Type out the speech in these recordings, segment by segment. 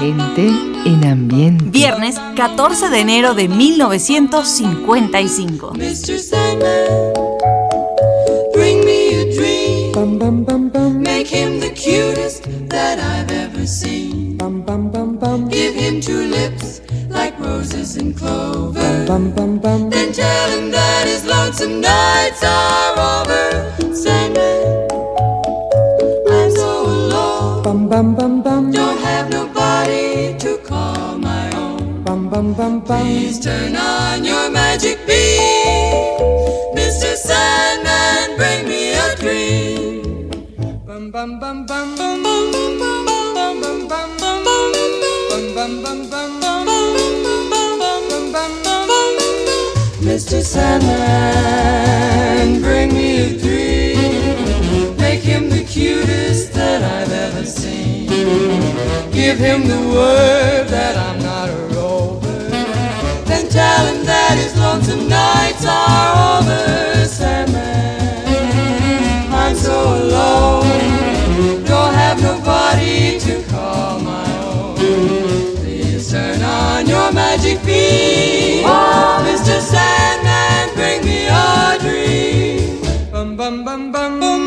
Gente en ambiente. Viernes 14 de enero de 1955. Mr. Sandman, bring me a dream. Bum bum bum bum. Make him the cutest that I've ever seen. Bum bum bum bum. Give him two lips like roses and clover. Bum bum bum. Then tell him that his lonesome nights are over. Sandman, Please turn on your magic beam. Mr. Sandman, bring me a dream. Bum bum bum bum. Bum bum bum bum. Bum bum bum bum. Bum bum bum bum. Bum bum bum bum. Mr. Sandman, bring me a dream. Make him the cutest that I've ever seen. Give him the word that I'm not a rover. Then tell him that his lonesome nights are over. Sandman, I'm so alone. Don't have nobody to call my own. Please turn on your magic beam. oh. Mr. Sandman, bring me a dream. Bum bum bum. Bum bum bum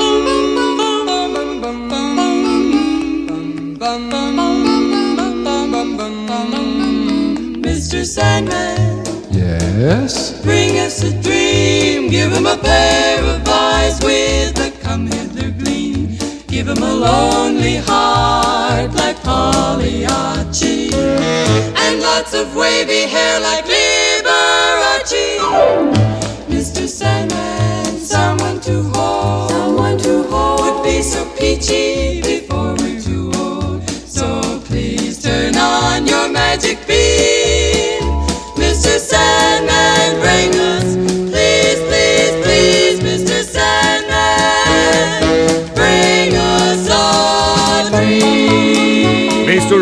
bum. Mr. Sandman, Yes? bring us a dream. Give him a pair of eyes with a come hither gleam. Give him a lonely heart like Pagliacci. And lots of wavy hair like Liberace. Mr. Sandman, someone to hold. Someone to hold. Would be so peachy before we're too old. So please turn on your magic beam.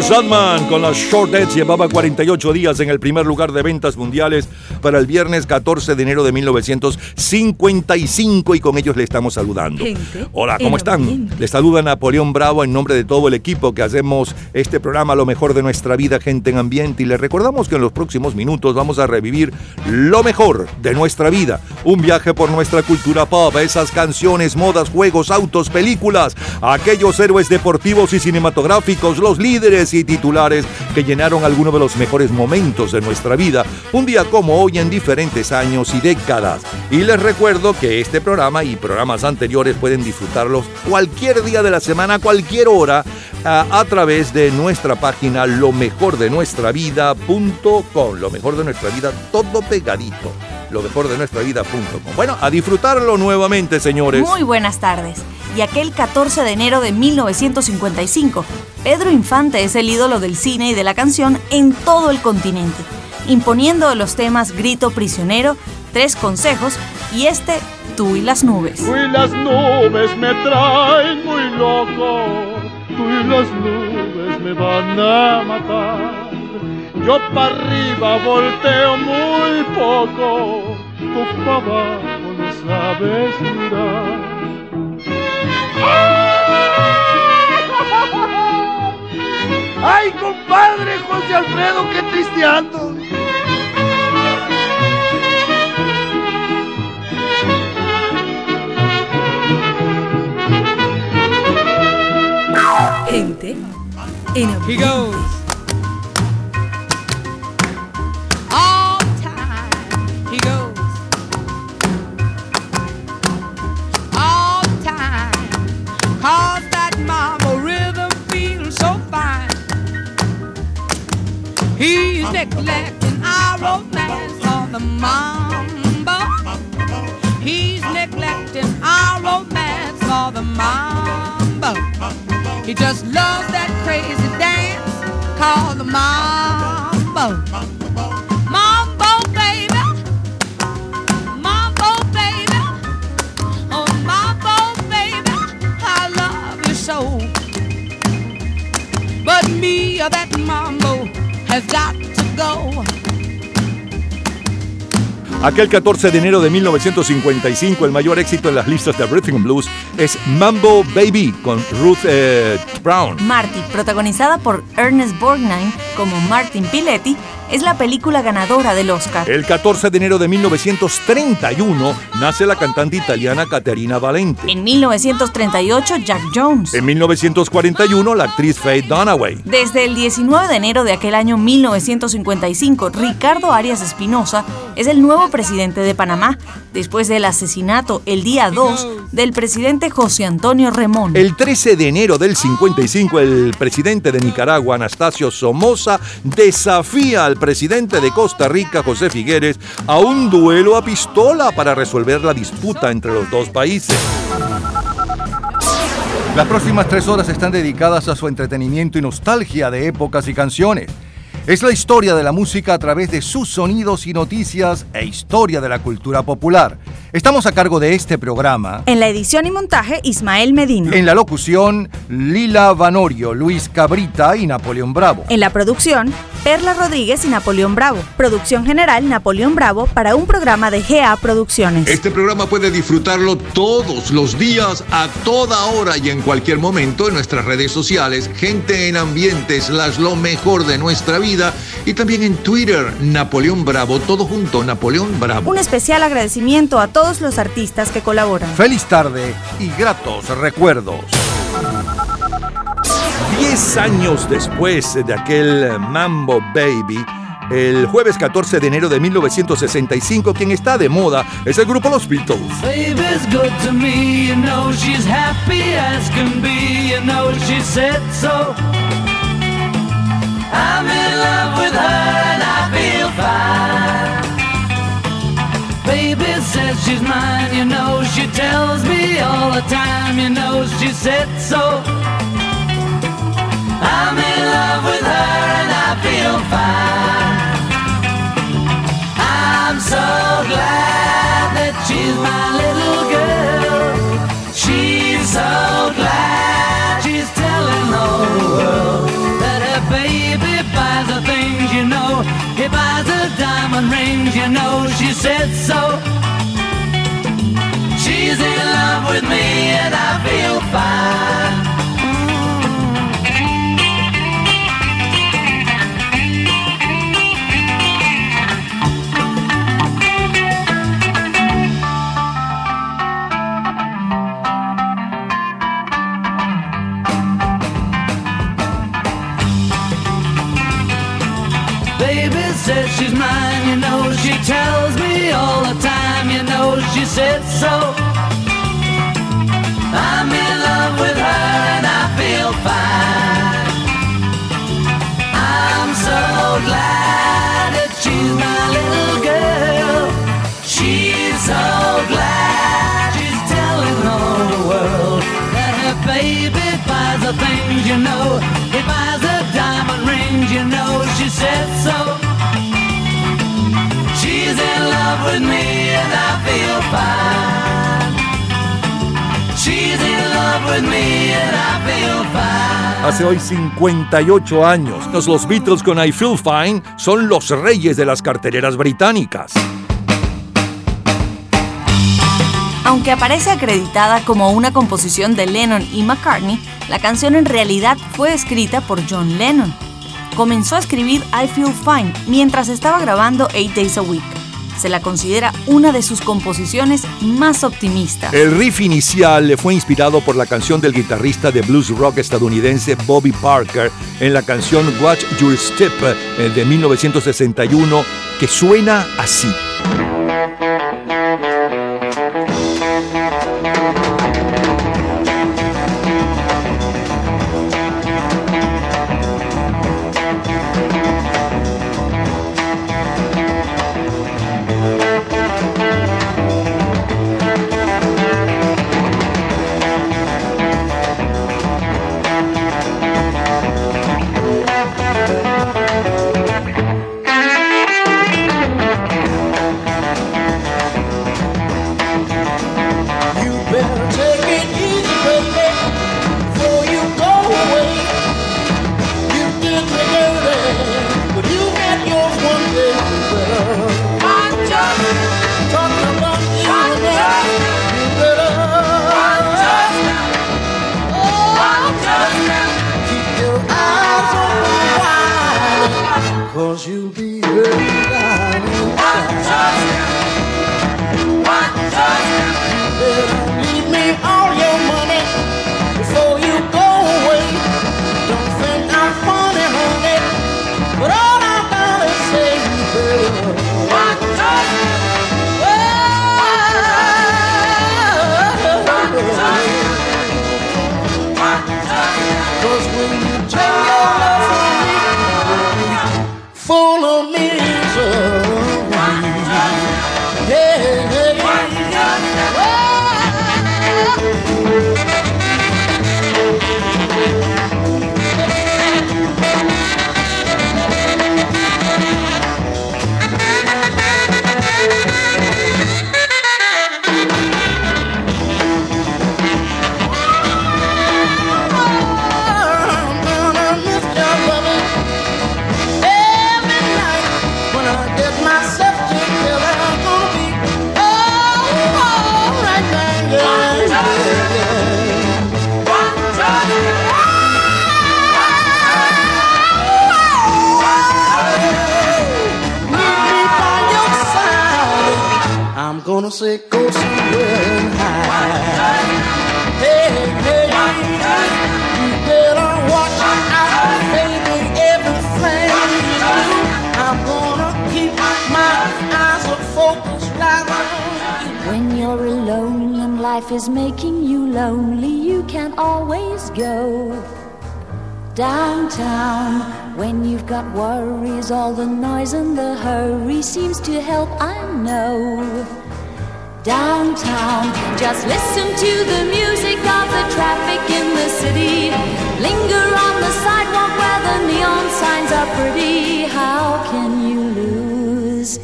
Sandman con las Short llevaba 48 días en el primer lugar de ventas mundiales para el viernes 14 de enero de 1955 y con ellos le estamos saludando. Gente Hola, ¿cómo están? ambiente. Le saluda Napoleón Bravo en nombre de todo el equipo que hacemos este programa Lo mejor de nuestra vida, gente en ambiente y les recordamos que en los próximos minutos vamos a revivir lo mejor de nuestra vida. Un viaje por nuestra cultura pop, esas canciones, modas, juegos, autos, películas, aquellos héroes deportivos y cinematográficos, los líderes y titulares que llenaron algunos de los mejores momentos de nuestra vida, un día como hoy en diferentes años y décadas. Y les recuerdo que este programa y programas anteriores pueden disfrutarlos cualquier día de la semana, cualquier hora, a, a través de nuestra página lo mejor de nuestra vida.com. Lo mejor de nuestra vida, todo pegadito. Lo mejor de nuestra vida.com. Bueno, a disfrutarlo nuevamente, señores. Muy buenas tardes. Y aquel 14 de enero de 1955, Pedro Infante es el ídolo del cine y de la canción en todo el continente, imponiendo los temas Grito Prisionero, Tres Consejos y este Tú y las Nubes. Tú y las nubes me traen muy loco, tú y las nubes me van a matar. Yo para arriba volteo muy poco, tú para abajo no sabes mirar. ¡Ay, compadre José Alfredo, qué triste ando! Gente en ambiente. all Cause that mambo rhythm feels so fine. He's neglecting our romance on the mambo. He's neglecting our romance for the mambo. He just loves that crazy dance called the. Mambo, But me, that mambo has got to go. Aquel 14 de enero de 1955, el mayor éxito en las listas de Rhythm and Blues es Mambo Baby con Ruth eh, Brown. Marty, protagonizada por Ernest Borgnine como Martin Piletti, es la película ganadora del Oscar. El 14 de enero de 1931 nace la cantante italiana Caterina Valente. En 1938, Jack Jones. En 1941, la actriz Faye Dunaway. Desde el 19 de enero de aquel año 1955, Ricardo Arias Espinosa es el nuevo presidente de Panamá, después del asesinato el día 2 del presidente José Antonio Remón. El 13 de enero del 55, el presidente de Nicaragua, Anastasio Somoza, desafía al presidente de Costa Rica, José Figueres, a un duelo a pistola para resolver la disputa entre los dos países. Las próximas tres horas están dedicadas a su entretenimiento y nostalgia de épocas y canciones. Es la historia de la música a través de sus sonidos y noticias e historia de la cultura popular. Estamos a cargo de este programa. En la edición y montaje, Ismael Medina. En la locución, Lila Vanorio, Luis Cabrita y Napoleón Bravo. En la producción, Perla Rodríguez y Napoleón Bravo. Producción general, Napoleón Bravo, para un programa de GA Producciones. Este programa puede disfrutarlo todos los días, a toda hora y en cualquier momento en nuestras redes sociales, Gente en Ambiente, slash lo mejor de nuestra vida, y también en Twitter, Napoleón Bravo, todo junto, Napoleón Bravo. Un especial agradecimiento a todos los artistas que colaboran. Feliz tarde y gratos recuerdos. Diez años después de aquel Mambo Baby, el jueves 14 de enero de 1965, quien está de moda es el grupo Los Beatles. Baby's good to me, you know she's happy as can be, you know she said so. I'm in love with her and I feel fine. Baby says she's mine, you know she tells me all the time, you know she said so. I'm in love with her and I feel fine. I'm so glad that she's my little girl. She's so glad she's telling all the world that you know. He buys her diamond rings, you know. She said so. She's in love with me and I feel fine. She said so. I'm in love with her and I feel fine. I'm so glad that she's my little girl. She's so glad she's telling all the world that her baby buys the things you know. He buys her diamond rings, you know. She said so. She's in love with me Hace hoy 58 años, los Beatles con I Feel Fine son los reyes de las carteleras británicas. Aunque aparece acreditada como una composición de Lennon y McCartney, la canción en realidad fue escrita por John Lennon. Comenzó a escribir I Feel Fine mientras estaba grabando Eight Days a Week. Se la considera una de sus composiciones más optimistas. El riff inicial fue inspirado por la canción del guitarrista de blues rock estadounidense Bobby Parker en la canción Watch Your Step eh, de 1961 que suena así. Say go somewhere and hide. Hey, hey, you better watch out, baby. Everything you do, I'm gonna keep my eyes focused right on. When you're alone and life is making you lonely, you can always go downtown. When you've got worries, all the noise and the hurry seems to help, I know. Downtown, just listen to the music of the traffic in the city. Linger on the sidewalk where the neon signs are pretty. How can you lose?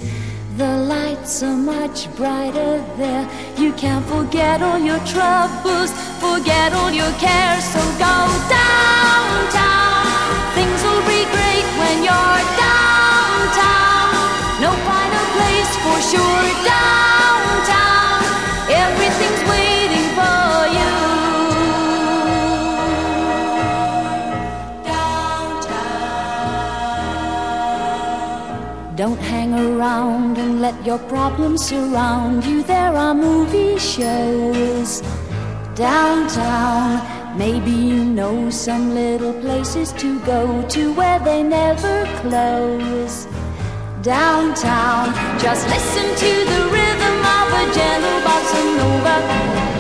The lights are much brighter there. You can't forget all your troubles, forget all your cares. So go downtown. Things will be great when you're downtown. No finer place for sure. Downtown, around and let your problems surround you. There are movie shows downtown. Maybe you know some little places to go to where they never close. Downtown, just listen to the rhythm of a gentle bossa nova.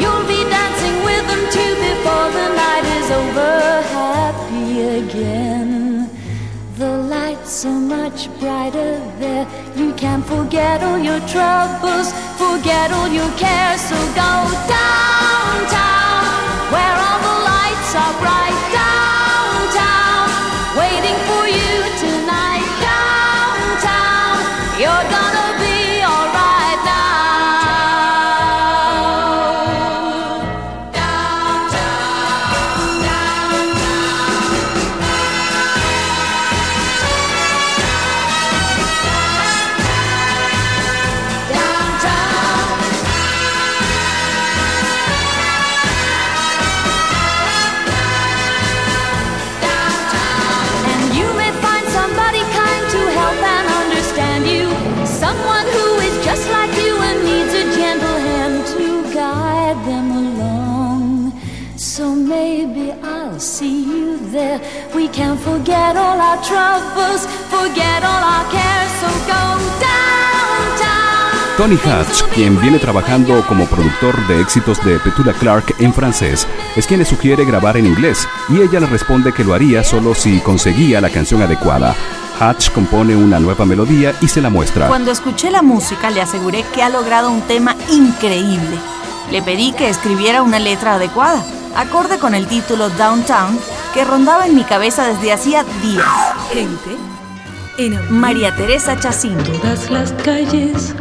You'll be dancing with them too before the night is over. Happy again. Are much brighter there. You can forget all your troubles, forget all your cares. So go downtown, where all the lights are bright. Tony Hatch, quien viene trabajando como productor de éxitos de Petula Clark en francés, es quien le sugiere grabar en inglés y ella le responde que lo haría solo si conseguía la canción adecuada. Hatch compone una nueva melodía y se la muestra. Cuando escuché la música le aseguré que ha logrado un tema increíble. Le pedí que escribiera una letra adecuada, acorde con el título Downtown, que rondaba en mi cabeza desde hacía días. Gente en. María Teresa Chacín. Todas las calles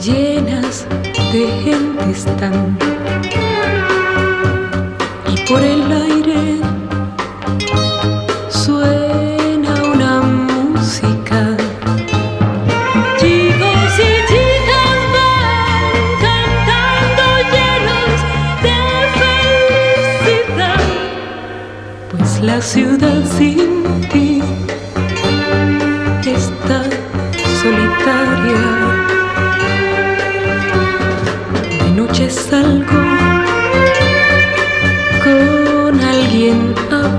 llenas de gente están. Y por el aire suena una música. Chicos y chicas van cantando llenos de felicidad. Pues la ciudad sin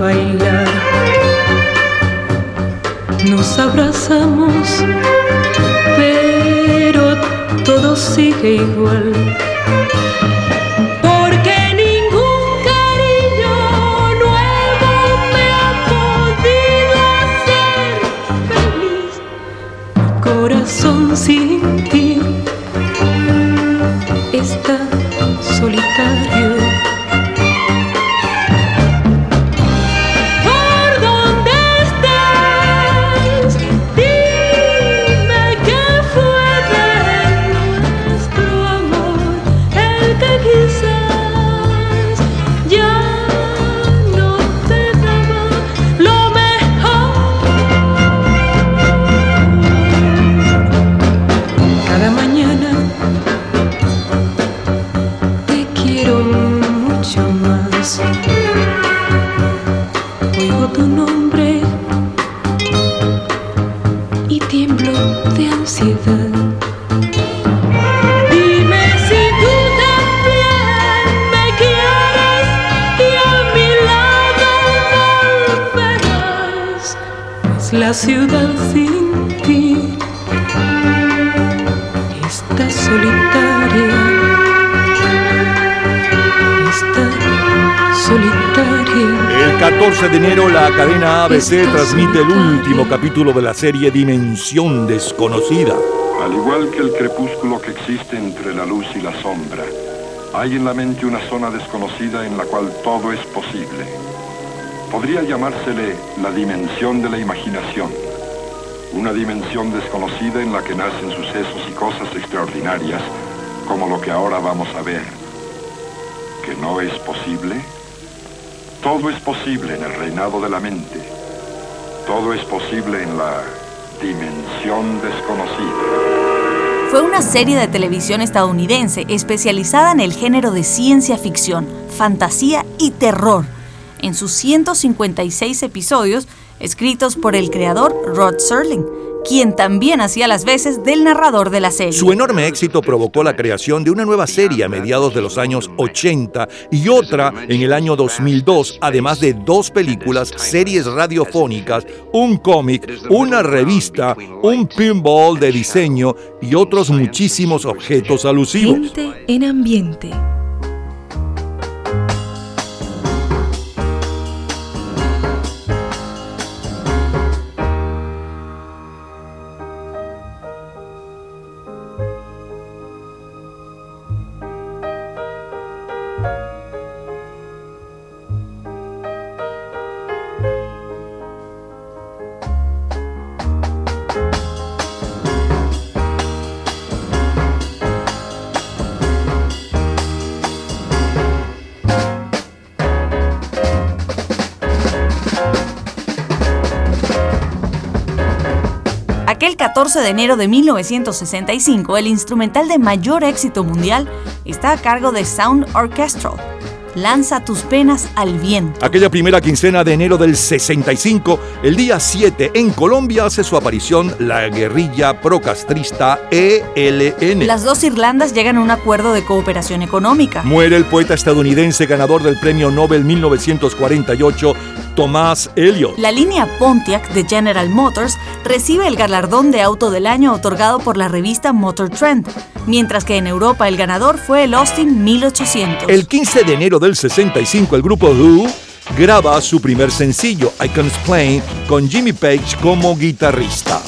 bailar. Nos abrazamos, pero todo sigue igual. Porque ningún cariño nuevo me ha podido hacer feliz. Corazón sin ti está solitario. ABC transmite el último capítulo de la serie Dimensión Desconocida. Al igual que el crepúsculo que existe entre la luz y la sombra, hay en la mente una zona desconocida en la cual todo es posible. Podría llamársele la dimensión de la imaginación. Una dimensión desconocida en la que nacen sucesos y cosas extraordinarias, como lo que ahora vamos a ver. ¿Que no es posible? Todo es posible en el reinado de la mente. Todo es posible en la dimensión desconocida. Fue una serie de televisión estadounidense especializada en el género de ciencia ficción, fantasía y terror. En sus 156 episodios, escritos por el creador Rod Serling, quien también hacía las veces del narrador de la serie. Su enorme éxito provocó la creación de una nueva serie a mediados de los años 80 y otra en el año 2002, además de dos películas, series radiofónicas, un cómic, una revista, un pinball de diseño y otros muchísimos objetos alusivos. Gente en ambiente. Aquel 14 de enero de 1965, el instrumental de mayor éxito mundial está a cargo de Sound Orchestral. Lanza tus penas al viento. Aquella primera quincena de enero del 65, el día 7 en Colombia hace su aparición la guerrilla procastrista ELN. Las dos Irlandas llegan a un acuerdo de cooperación económica. Muere el poeta estadounidense ganador del Premio Nobel 1948, Thomas Elliot. La línea Pontiac de General Motors recibe el galardón de auto del año otorgado por la revista Motor Trend, mientras que en Europa el ganador fue el Austin 1800. El 15 de enero del 65, el grupo Who graba su primer sencillo, I Can Explain, con Jimmy Page como guitarrista.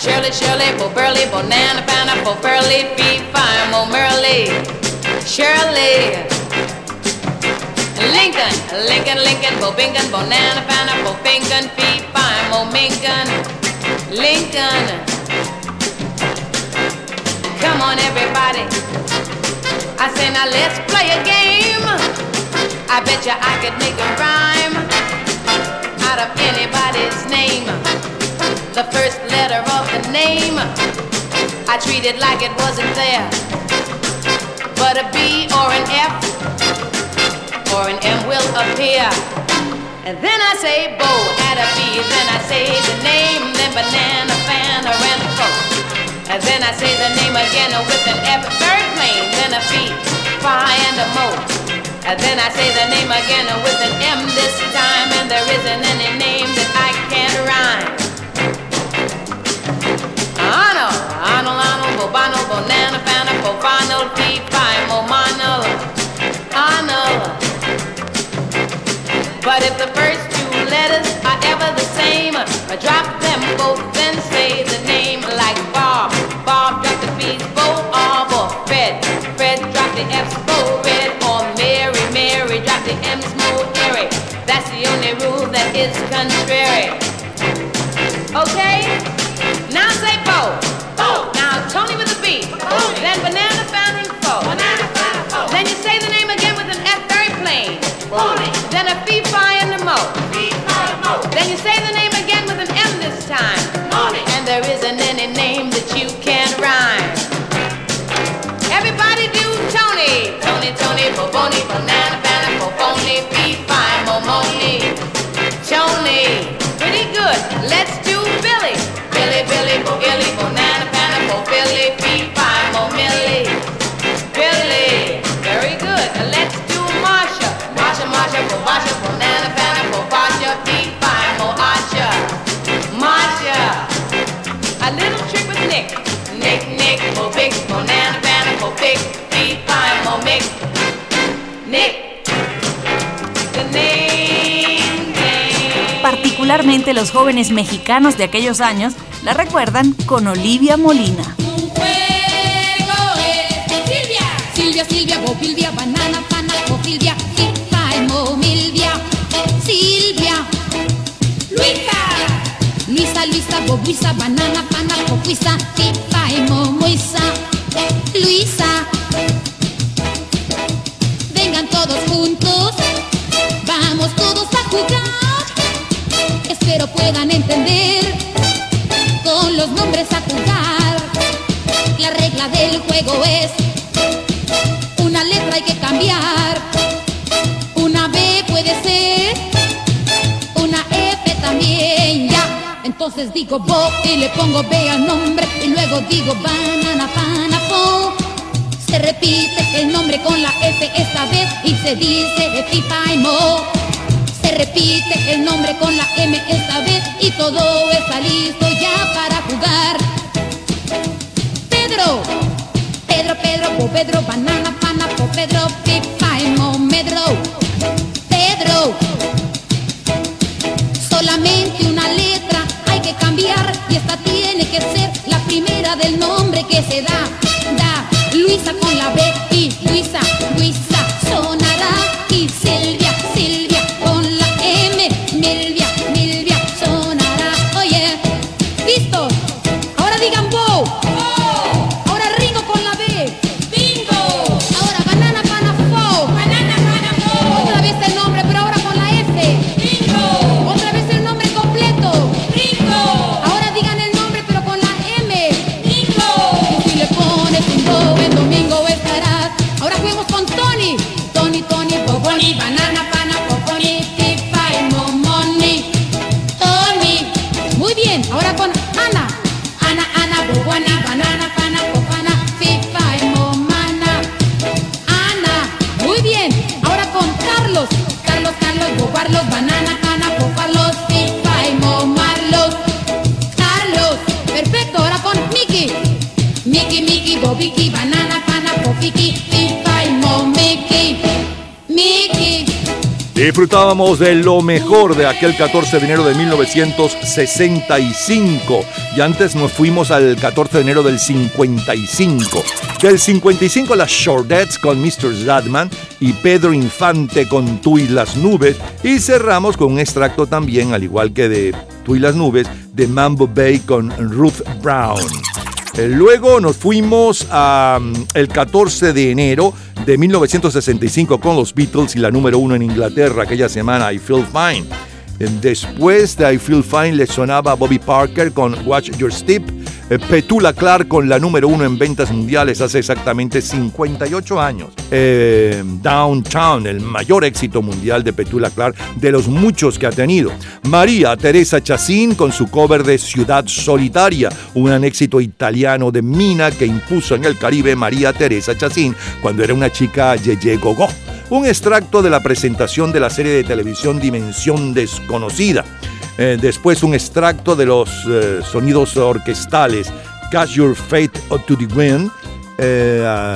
Shirley, Shirley, Bo Burley, Bonana, Pineapple, Pearly, Fee, Fine, Mo Merly. Shirley. Lincoln, Lincoln, Lincoln, Bo Binkin, Bonana, Pineapple, Finkin, Fee, Fine, Mo Minkin. Lincoln. Come on, everybody. I say now let's play a game. I bet you I could make a rhyme out of anybody's name. The first letter of the name, I treat it like it wasn't there. But a B or an F or an M will appear. And then I say bow at a B, then I say the name, then banana, fan, or and. And then I say the name again with an F, third plane, then a B, phi, and a mo. And then I say the name again with an M this time, and there isn't any name that I can't rhyme. P, Phi, Momano, Arnold. But if the first two letters are ever the same, I drop them both, then say the name like Bob. Bob drop the B's, Bo, Bob, or Fred. Fred drop the F's, Bo, Red, or Mary, Mary drop the M's, Mo, Harry. That's the only rule that is contrary. Okay? Say the name Particularmente los jóvenes mexicanos de aquellos años la recuerdan con Olivia Molina. Silvia, Silvia, Bopilvia, banana, pana, Bopilvia, Silvia, Mo, Milvia, Silvia, Luisa, Luisa, Luisa, Bobuisa, banana, pana, Bobuisa, Silvia, Mo, Moisa, Luisa. Vengan todos juntos, vamos todos a jugar. Espero puedan entender con los nombres a jugar. La regla del juego es una letra hay que cambiar. Una B puede ser, una F también, ya. Entonces digo bo y le pongo B al nombre y luego digo banana, pana, po. Se repite el nombre con la F esta vez y se dice pipa y mo. Se repite el nombre con la M esta vez y todo está listo ya para jugar. Pedro, Pedro, Pedro, po Pedro, banana, pana, po Pedro, pipa y mo, medro. Pedro, solamente una letra hay que cambiar y esta tiene que ser la primera del nombre que se da. Da, Luisa con la B y Luisa, Luisa bobiki, banana, pana, popiki, pipa y momiki, miki. Disfrutábamos de lo mejor de aquel 14 de enero de 1965 y antes nos fuimos al 14 de enero del 55. Del 55 las Shortets con Mr. Zadman y Pedro Infante con Tú y las nubes y cerramos con un extracto también, al igual que de Tú y las nubes, de Mambo Bay con Ruth Brown. Luego nos fuimos al 14 de enero de 1965 con los Beatles y la número uno en Inglaterra aquella semana, I Feel Fine. Eh, Después de I Feel Fine le sonaba Bobby Parker con Watch Your Step, eh, Petula Clark con la número uno en ventas mundiales hace exactamente 58 años. Eh, Downtown, el mayor éxito mundial de Petula Clark de los muchos que ha tenido. María Teresa Chacín con su cover de Ciudad Solitaria, un éxito italiano de Mina que impuso en el Caribe María Teresa Chacín cuando era una chica Yeye Gogo. Un extracto de la presentación de la serie de televisión Dimensión Desconocida. Eh, después un extracto de los eh, sonidos orquestales Cast Your Fate to the Wind, eh,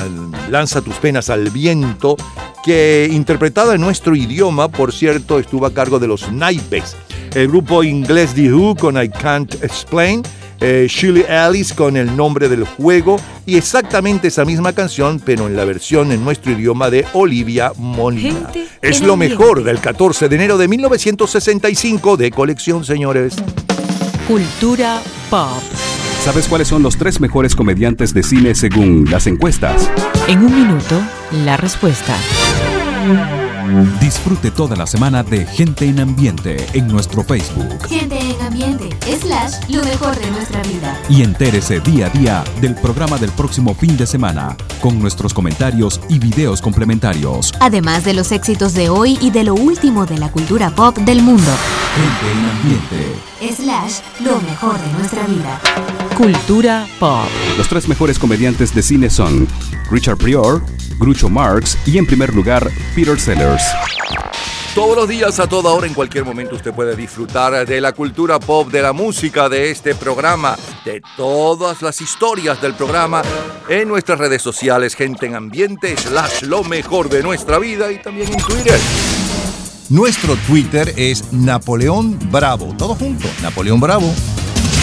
Lanza tus penas al viento, que interpretada en nuestro idioma, por cierto, estuvo a cargo de los naipes. El grupo inglés The Who con I Can't Explain, eh, Shirley Alice con el nombre del juego y exactamente esa misma canción, pero en la versión en nuestro idioma de Olivia Molina. Gente Es lo ambiente. mejor del 14 de enero de 1965 de colección, señores. Cultura pop. ¿Sabes cuáles son los tres mejores comediantes de cine según las encuestas? En un minuto, la respuesta. Disfrute toda la semana de Gente en Ambiente en nuestro Facebook Gente en ambiente, slash, lo mejor de nuestra vida. y entérese día a día del programa del próximo fin de semana con nuestros comentarios y videos complementarios. Además de los éxitos de hoy y de lo último de la cultura pop del mundo. Gente en Ambiente. Slash, lo mejor de nuestra vida. Cultura pop. Los tres mejores comediantes de cine son Richard Prior, Groucho Marx y en primer lugar Peter Sellers. Todos los días, a toda hora, en cualquier momento, usted puede disfrutar de la cultura pop, de la música, de este programa, de todas las historias del programa en nuestras redes sociales, gente en ambiente, slash lo mejor de nuestra vida y también en Twitter. Nuestro Twitter es Napoleón Bravo. Todo junto, Napoleón Bravo.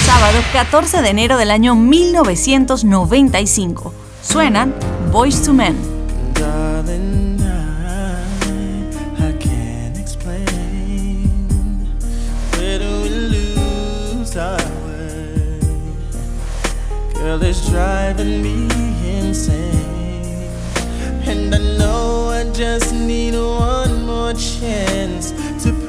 Sábado 14 de enero del año 1995. Suenan Boys to Men. I, I can't explain where do we lose our way. Girl, it's driving me insane, and I know I just need one more chance to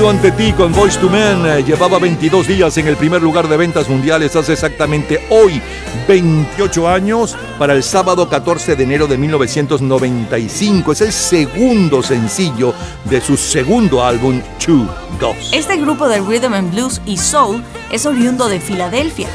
my Rendido ante ti con Voice to Men, eh, llevaba 22 días en el primer lugar de ventas mundiales hace exactamente hoy, 28 años, para el sábado 14 de enero de 1995. Es el segundo sencillo de su segundo álbum, 2 2. Este grupo de rhythm and blues y soul es oriundo de Filadelfia.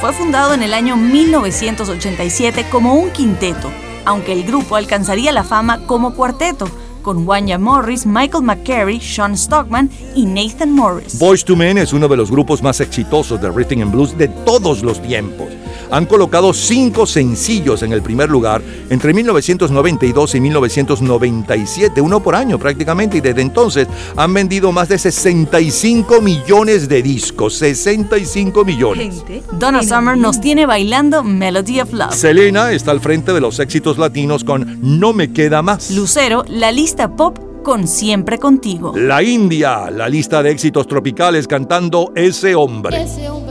Fue fundado en el año 1987 como un quinteto, aunque el grupo alcanzaría la fama como cuarteto, con Wanya Morris, Michael McCary, Sean Stockman y Nathan Morris. Boys to Men es uno de los grupos más exitosos de rhythm and blues de todos los tiempos. Han colocado cinco sencillos en el primer lugar entre 1992 y 1997, uno por año prácticamente, y desde entonces han vendido más de 65 millones de discos, 65 millones. Donna Summer nos tiene bailando Melody of Love. Selena está al frente de los éxitos latinos con No me queda más. Lucero, la lista pop con Siempre Contigo. La India, la lista de éxitos tropicales cantando Ese hombre. Ese hombre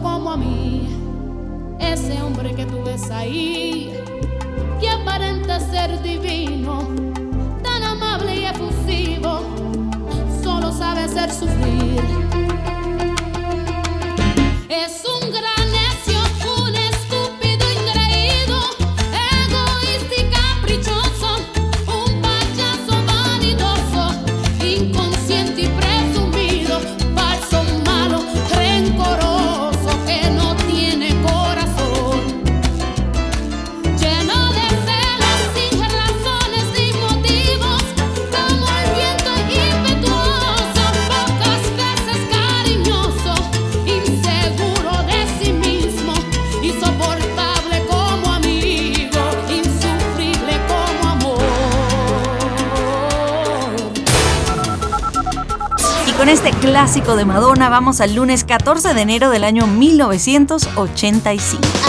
como a mí. Ese hombre que tú ves ahí, que aparenta ser divino, tan amable y efusivo, solo sabe hacer sufrir. Es un gran clásico de Madonna vamos al lunes 14 de enero del año 1985.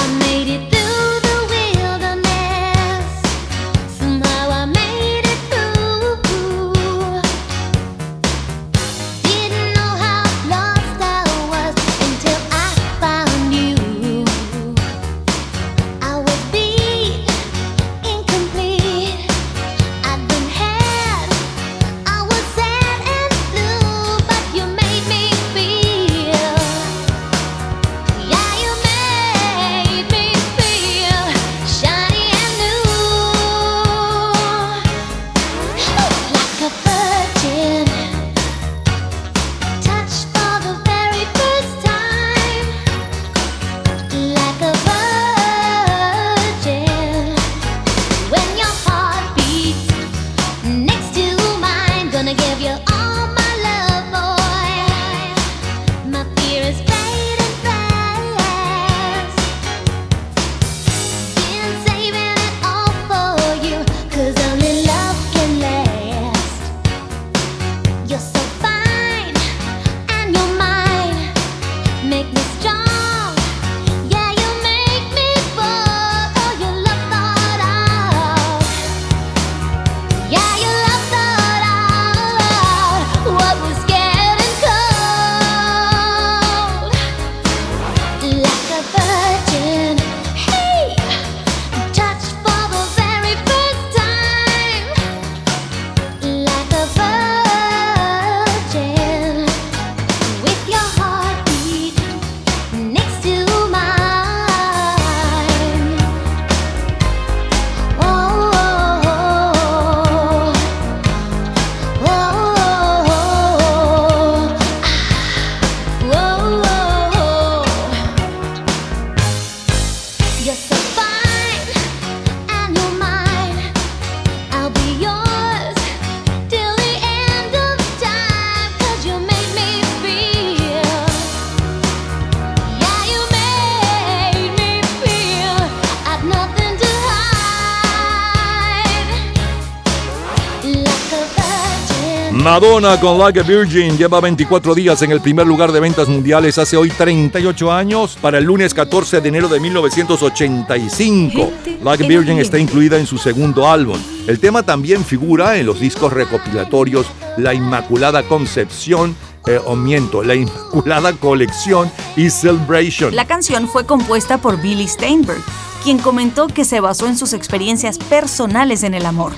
Madonna con Like a Virgin lleva 24 días en el primer lugar de ventas mundiales hace hoy 38 años para el lunes 14 de enero de 1985. Like a Virgin está incluida en su segundo álbum. El tema también figura en los discos recopilatorios La Inmaculada Concepción eh, o miento, La Inmaculada Colección y Celebration. La canción fue compuesta por Billy Steinberg, quien comentó que se basó en sus experiencias personales en el amor.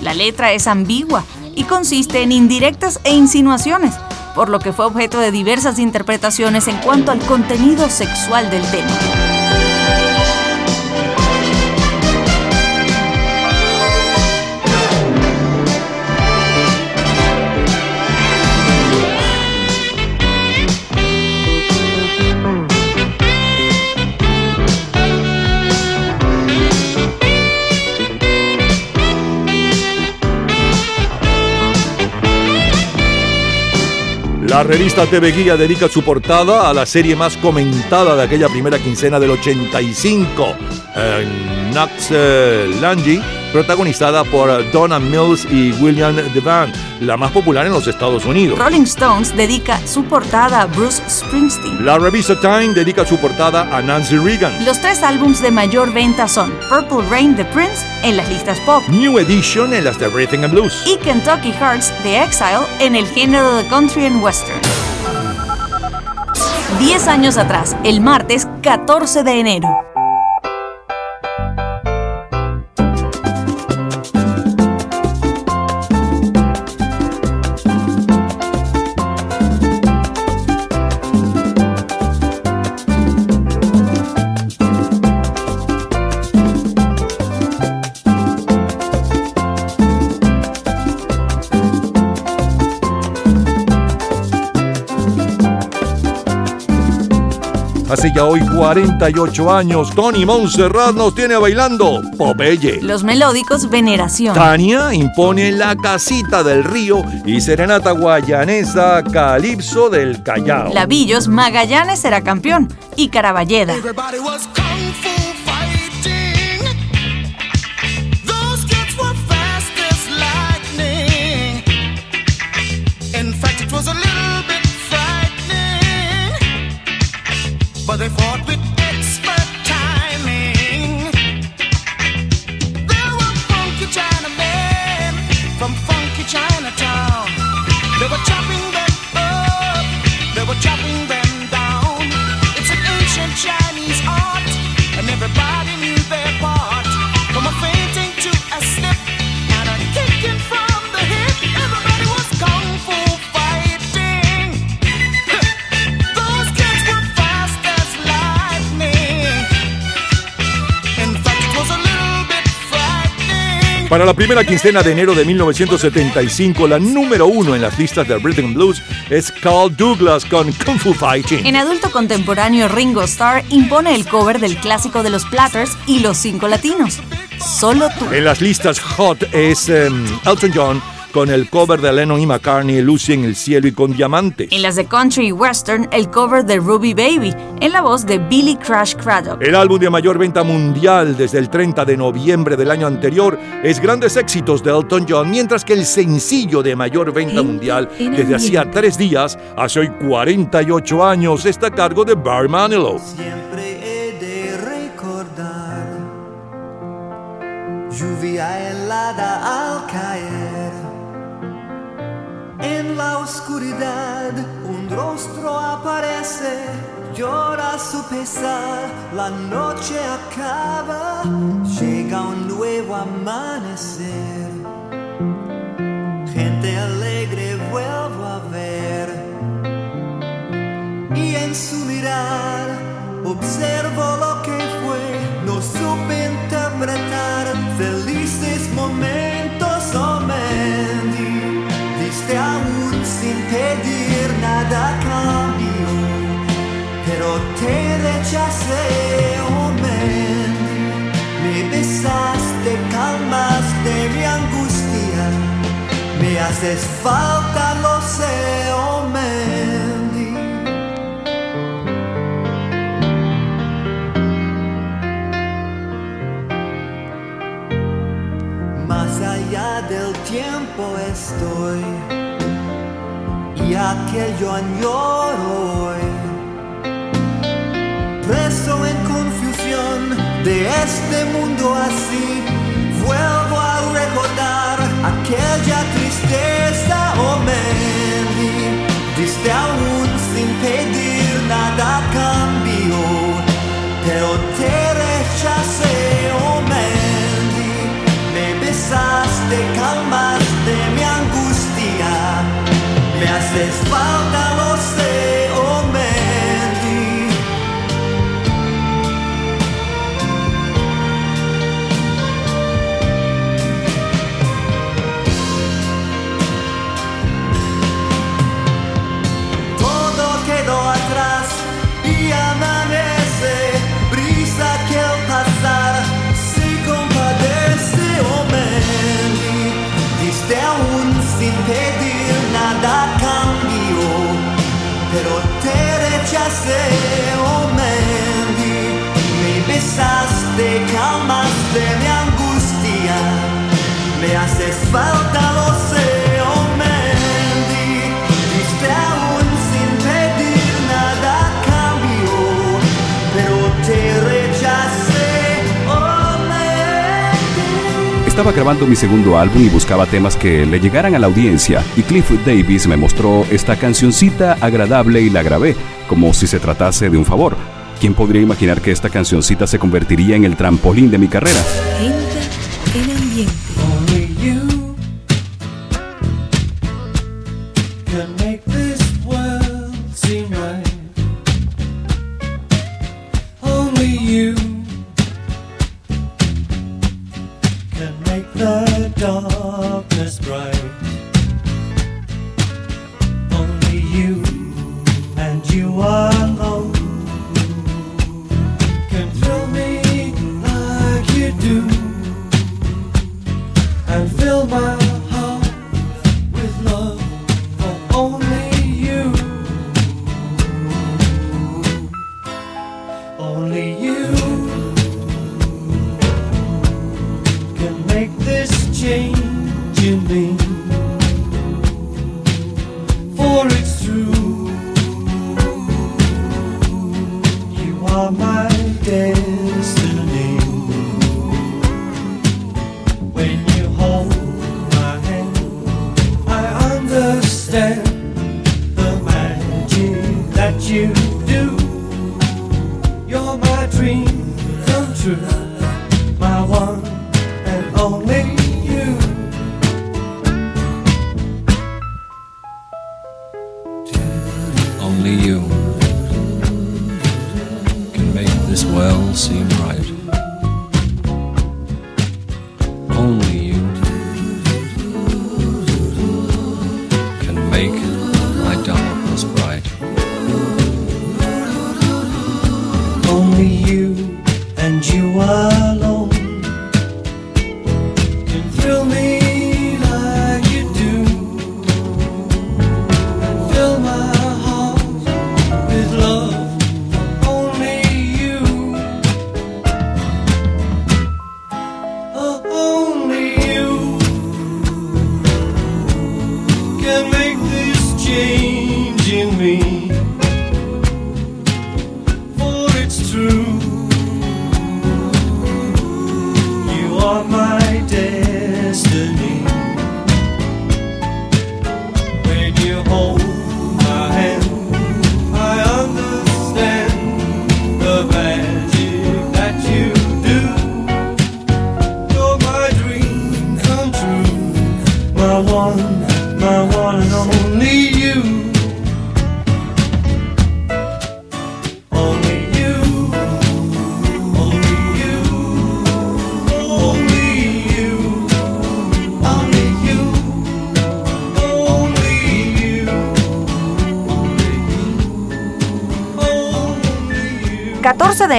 La letra es ambigua y consiste en indirectas e insinuaciones, por lo que fue objeto de diversas interpretaciones en cuanto al contenido sexual del tema. La revista TV Guía dedica su portada a la serie más comentada de aquella primera quincena del 85, eh, Knox eh, protagonizada por Donna Mills y William Devane, la más popular en los Estados Unidos. Rolling Stones dedica su portada a Bruce Springsteen. La revista Time dedica su portada a Nancy Reagan. Los tres álbumes de mayor venta son Purple Rain de Prince en las listas pop New Edition en las de Rhythm and Blues. y Kentucky Hearts de Exile en el género de country and western. Diez años atrás, el martes 14 de enero. Hace ya hoy 48 años, Tony Montserrat nos tiene bailando Popeye. Los melódicos Veneración. Tania impone la casita del río y serenata guayanesa Calipso del Callao. Lavillos Magallanes será campeón y Caraballeda. Para la primera quincena de enero de 1975, la número uno en las listas de Rhythm Blues es Carl Douglas con Kung Fu Fighting. En adulto contemporáneo, Ringo Starr impone el cover del clásico de los Platters y los cinco latinos. Solo tú. En las listas hot es em, Elton John con el cover de Lennon y McCartney, Lucy en el cielo y con diamantes. En las de country y western, el cover de Ruby Baby, en la voz de Billy Crash Craddock. El álbum de mayor venta mundial desde el 30 de noviembre del año anterior es Grandes Éxitos de Elton John, mientras que el sencillo de mayor venta mundial desde hacía tres días, hace hoy 48 años, está a cargo de Barry Manilow. Siempre he de recordar lluvia helada al caer. En la oscuridad un rostro aparece, llora su pesar, la noche acaba, llega un nuevo amanecer. Gente alegre vuelvo a ver y en su mirar observo lo que fue, no supe interpretar felices momentos, te rechacé, oh men. Me besaste, calmaste mi angustia. Me haces falta, lo sé, oh. Más allá del tiempo estoy y aquello añoro hoy de este mundo así, vuelvo a recordar aquella tristeza o oh, me diste aún sin pedir nada cambio, pero te rechacé o oh, me besaste calma se omen di Mi besaste, calmaste mi angustia Me haces falta Estaba grabando mi segundo álbum y buscaba temas que le llegaran a la audiencia y Cliff Davis me mostró esta cancioncita agradable y la grabé, como si se tratase de un favor. ¿Quién podría imaginar que esta cancioncita se convertiría en el trampolín de mi carrera?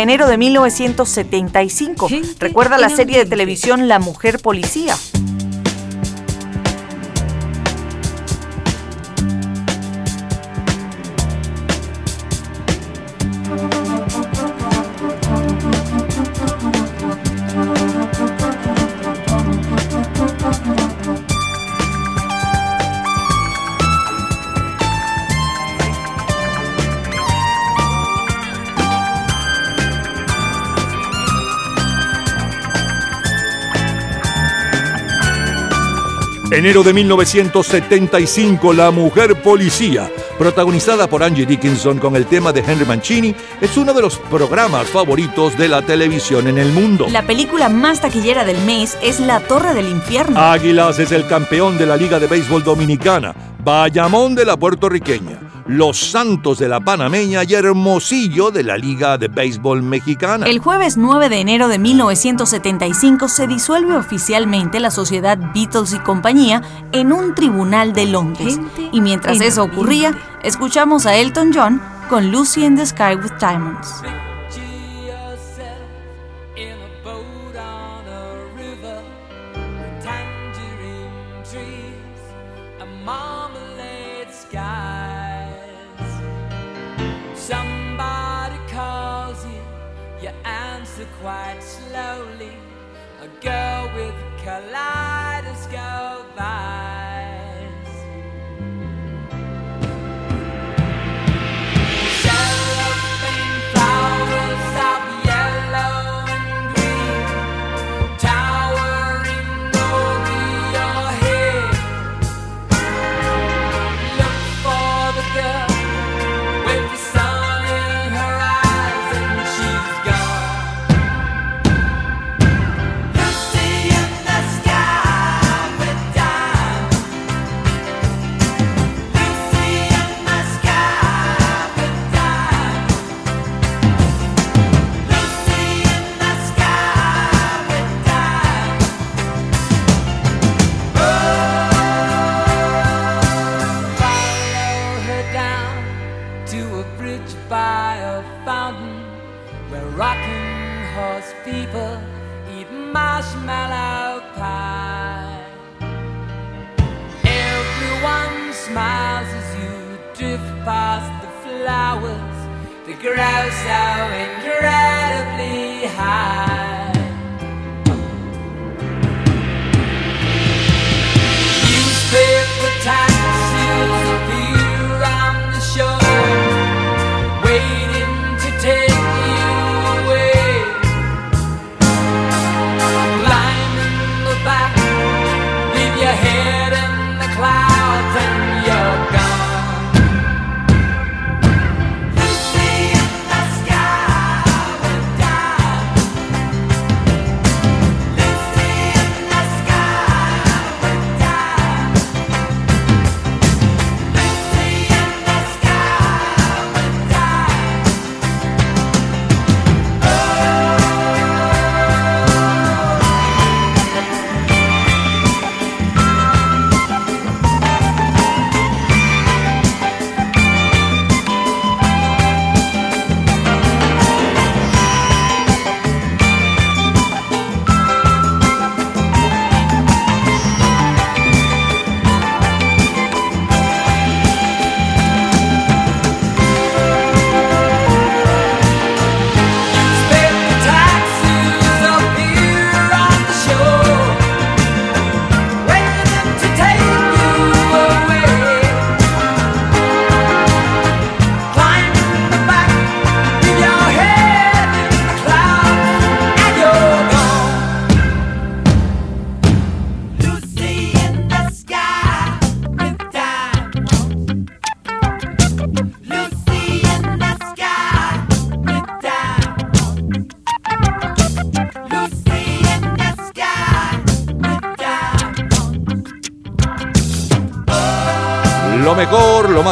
enero de 1975. Recuerda la serie de televisión La Mujer Policía. Enero de 1975, La Mujer Policía, protagonizada por Angie Dickinson con el tema de Henry Mancini, es uno de los programas favoritos de la televisión en el mundo. La película más taquillera del mes es La Torre del Infierno. Águilas es el campeón de la Liga de Béisbol Dominicana, Bayamón de la puertorriqueña, Los Santos de la panameña y Hermosillo de la Liga de Béisbol mexicana. El jueves 9 de enero de 1975 se disuelve oficialmente la sociedad Beatles y compañía en un tribunal de Londres. Y mientras eso ocurría, escuchamos a Elton John con Lucy in the Sky with Diamonds. Girl with kaleidoscope eyes. Grow so incredibly high.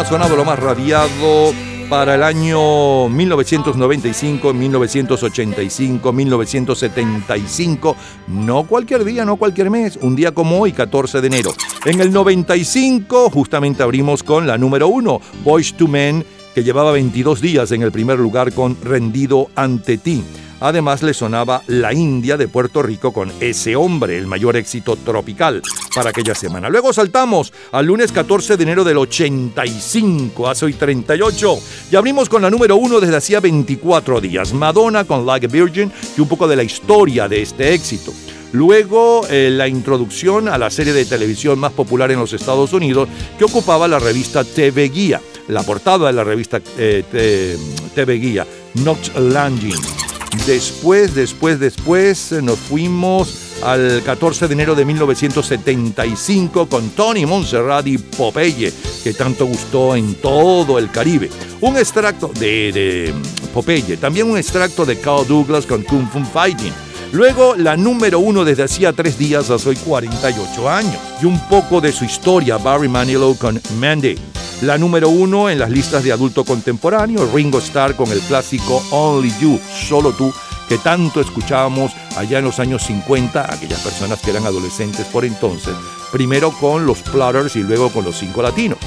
Sonado, lo más radiado para el año 1995, 1985, 1975. No cualquier día, no cualquier mes, un día como hoy, 14 de enero. En el 95 justamente abrimos con la número uno, Boys to Men, que llevaba 22 días en el primer lugar con Rendido ante ti. Además le sonaba La India de Puerto Rico con Ese Hombre, el mayor éxito tropical para aquella semana. Luego saltamos al lunes 14 de enero del 85, hace hoy 38, y abrimos con la número uno desde hacía 24 días, Madonna con Like a Virgin y un poco de la historia de este éxito. Luego, eh, la introducción a la serie de televisión más popular en los Estados Unidos que ocupaba la revista TV Guía. La portada de la revista eh, TV Guía, Knox Landing. Después, después, después eh, nos fuimos al 14 de enero de 1975 con Tony Montserrat y Popeye, que tanto gustó en todo el Caribe. Un extracto de, de Popeye, también un extracto de Carl Douglas con Kung Fu Fighting. Luego la número uno desde hacía tres días a hoy 48 años. Y un poco de su historia, Barry Manilow con Mandy. La número uno en las listas de adulto contemporáneo, Ringo Starr con el clásico Only You, solo tú, que tanto escuchábamos allá en los años 50, aquellas personas que eran adolescentes por entonces, primero con los Platters y luego con los cinco latinos.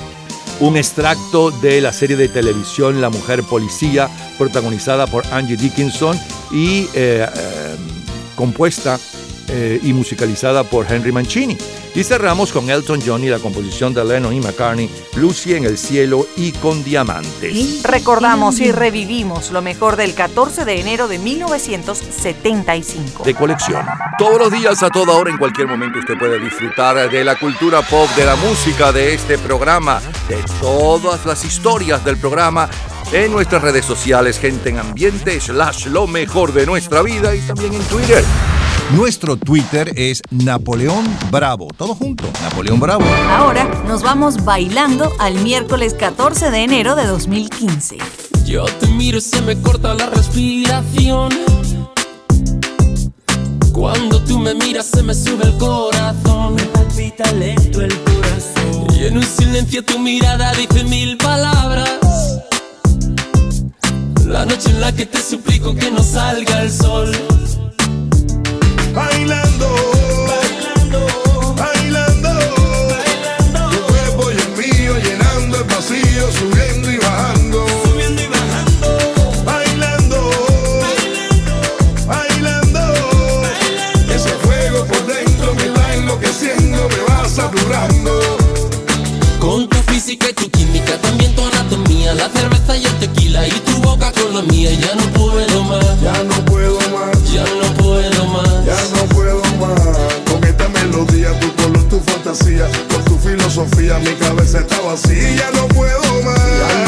Un extracto de la serie de televisión La Mujer Policía, protagonizada por Angie Dickinson y eh, eh, compuesta eh, y musicalizada por Henry Mancini. Y cerramos con Elton John y la composición de Lennon y McCartney, Lucy en el cielo y con diamantes. Recordamos y revivimos lo mejor del 14 de enero de 1975. De colección. Todos los días, a toda hora, en cualquier momento, usted puede disfrutar de la cultura pop, de la música, de este programa, de todas las historias del programa en nuestras redes sociales, gente en ambiente, slash lo mejor de nuestra vida y también en Twitter. Nuestro Twitter es Napoleón Bravo. Todo junto, Napoleón Bravo. Ahora nos vamos bailando al miércoles 14 de enero de 2015. Yo te miro y se me corta la respiración. Cuando tú me miras se me sube el corazón. Me palpita lento el corazón. Y en un silencio tu mirada dice mil palabras. La noche en la que te suplico que no salga el sol. La cerveza y el tequila y tu boca con la mía, ya no puedo más. Ya no puedo más. Ya no fantasía, con tu filosofía, mi cabeza está vacía. No puedo más.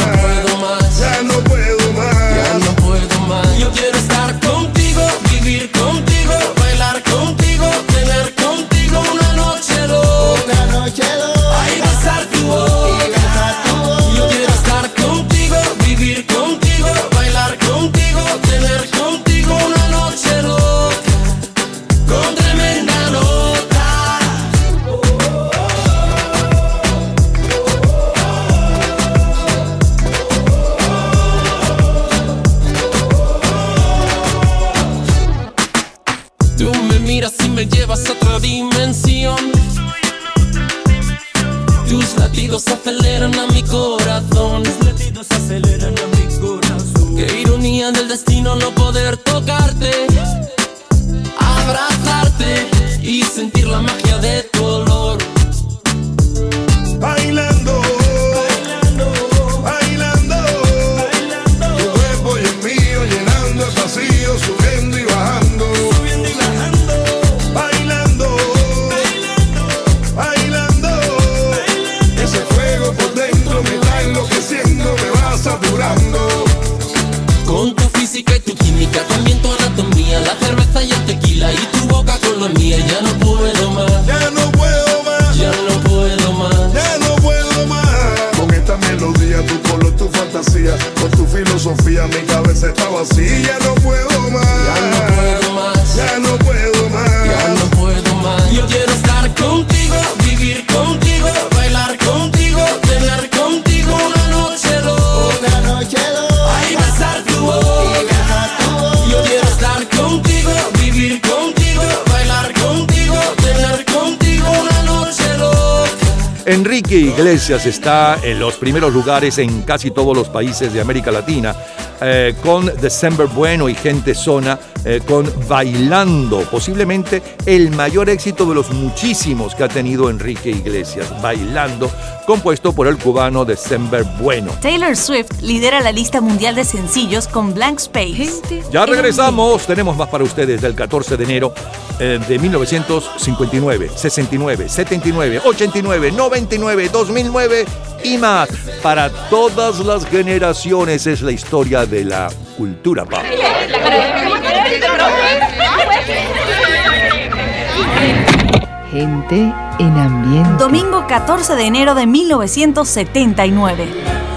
Iglesias está en los primeros lugares en casi todos los países de América Latina, eh, con December Bueno y Gente Zona, eh, con Bailando, posiblemente el mayor éxito de los muchísimos que ha tenido Enrique Iglesias, Bailando, compuesto por el cubano December Bueno. Taylor Swift lidera la lista mundial de sencillos con Blank Space. Ya regresamos, tenemos más para ustedes del 14 de enero eh, de 1959, 69, 79, 89, 99, 2009 y más. Para todas las generaciones es la historia de la cultura pop. Gente en ambiente. Domingo 14 de enero de 1979.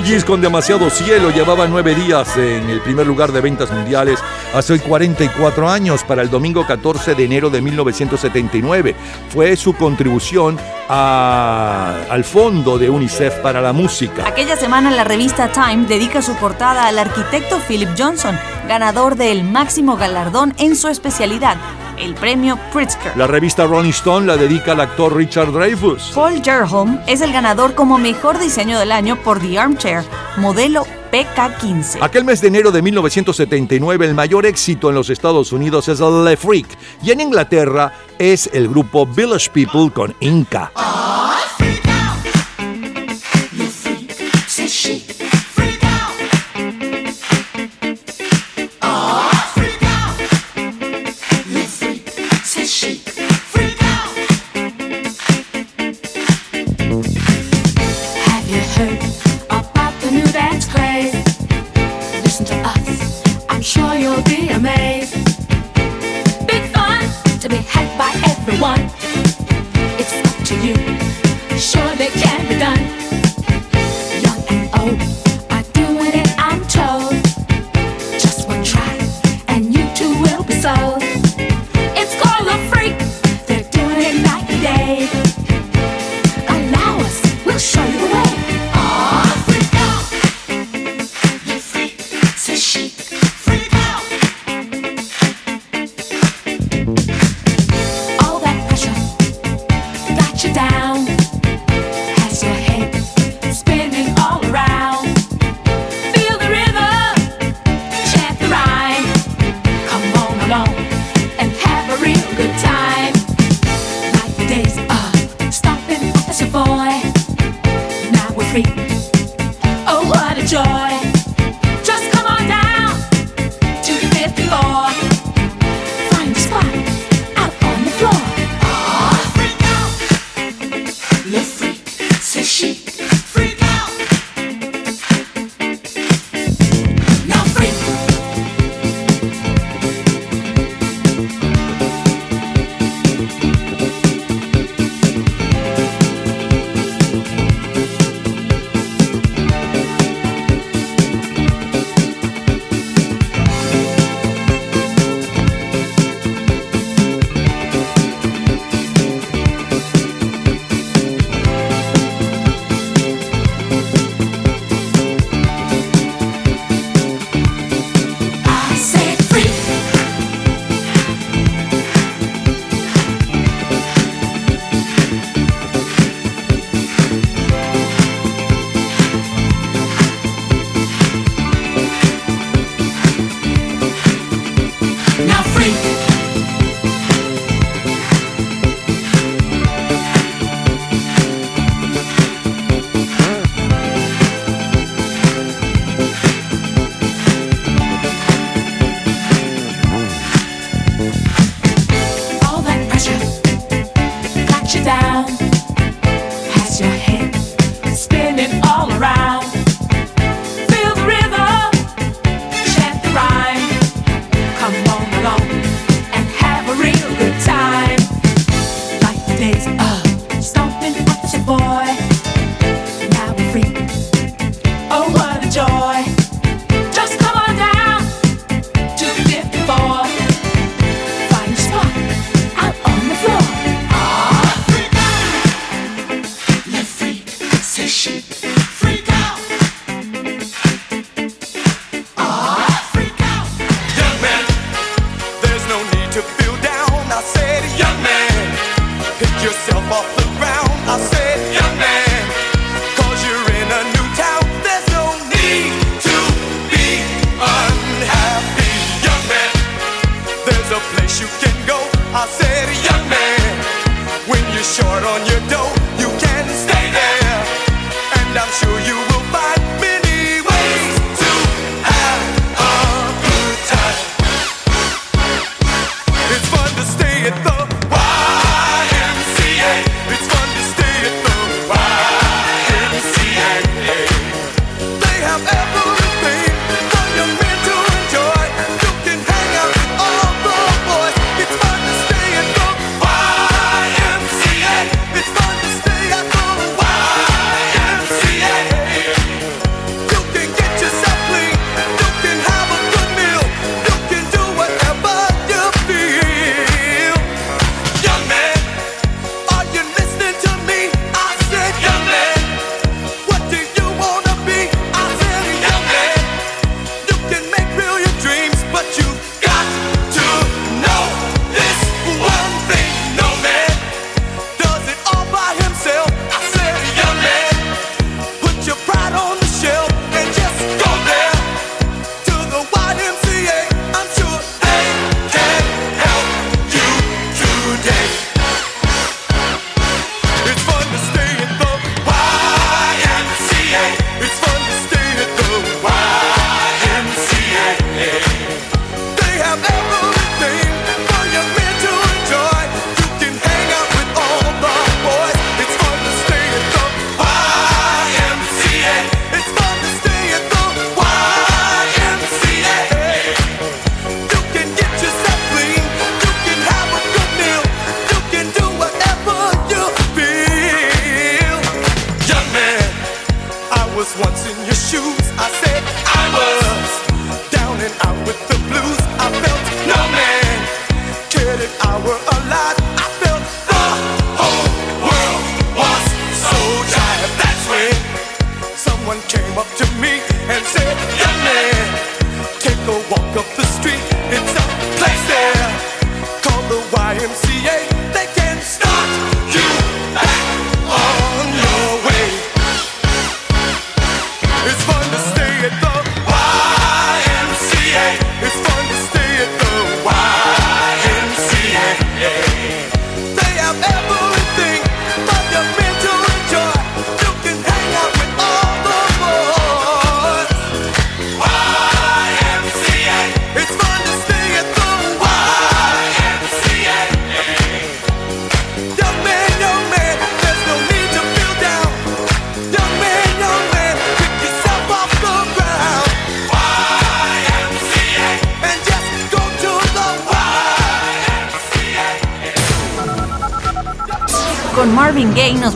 Bee con demasiado cielo llevaba nueve días en el primer lugar de ventas mundiales hace 44 años para el domingo 14 de enero de 1979. Fue su contribución al fondo de UNICEF para la música. Aquella semana la revista Time dedica su portada al arquitecto Philip Johnson, ganador del máximo galardón en su especialidad, el premio Pritzker. La revista Rolling Stone la dedica al actor Richard Dreyfuss. Paul Jerholm es el ganador como mejor diseño del año por The Armchair, modelo PK-15. Aquel mes de enero de 1979 el mayor éxito en los Estados Unidos es The Freak y en Inglaterra es el grupo Village People con Inca.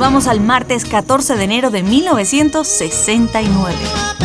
Vamos al martes 14 de enero de 1969.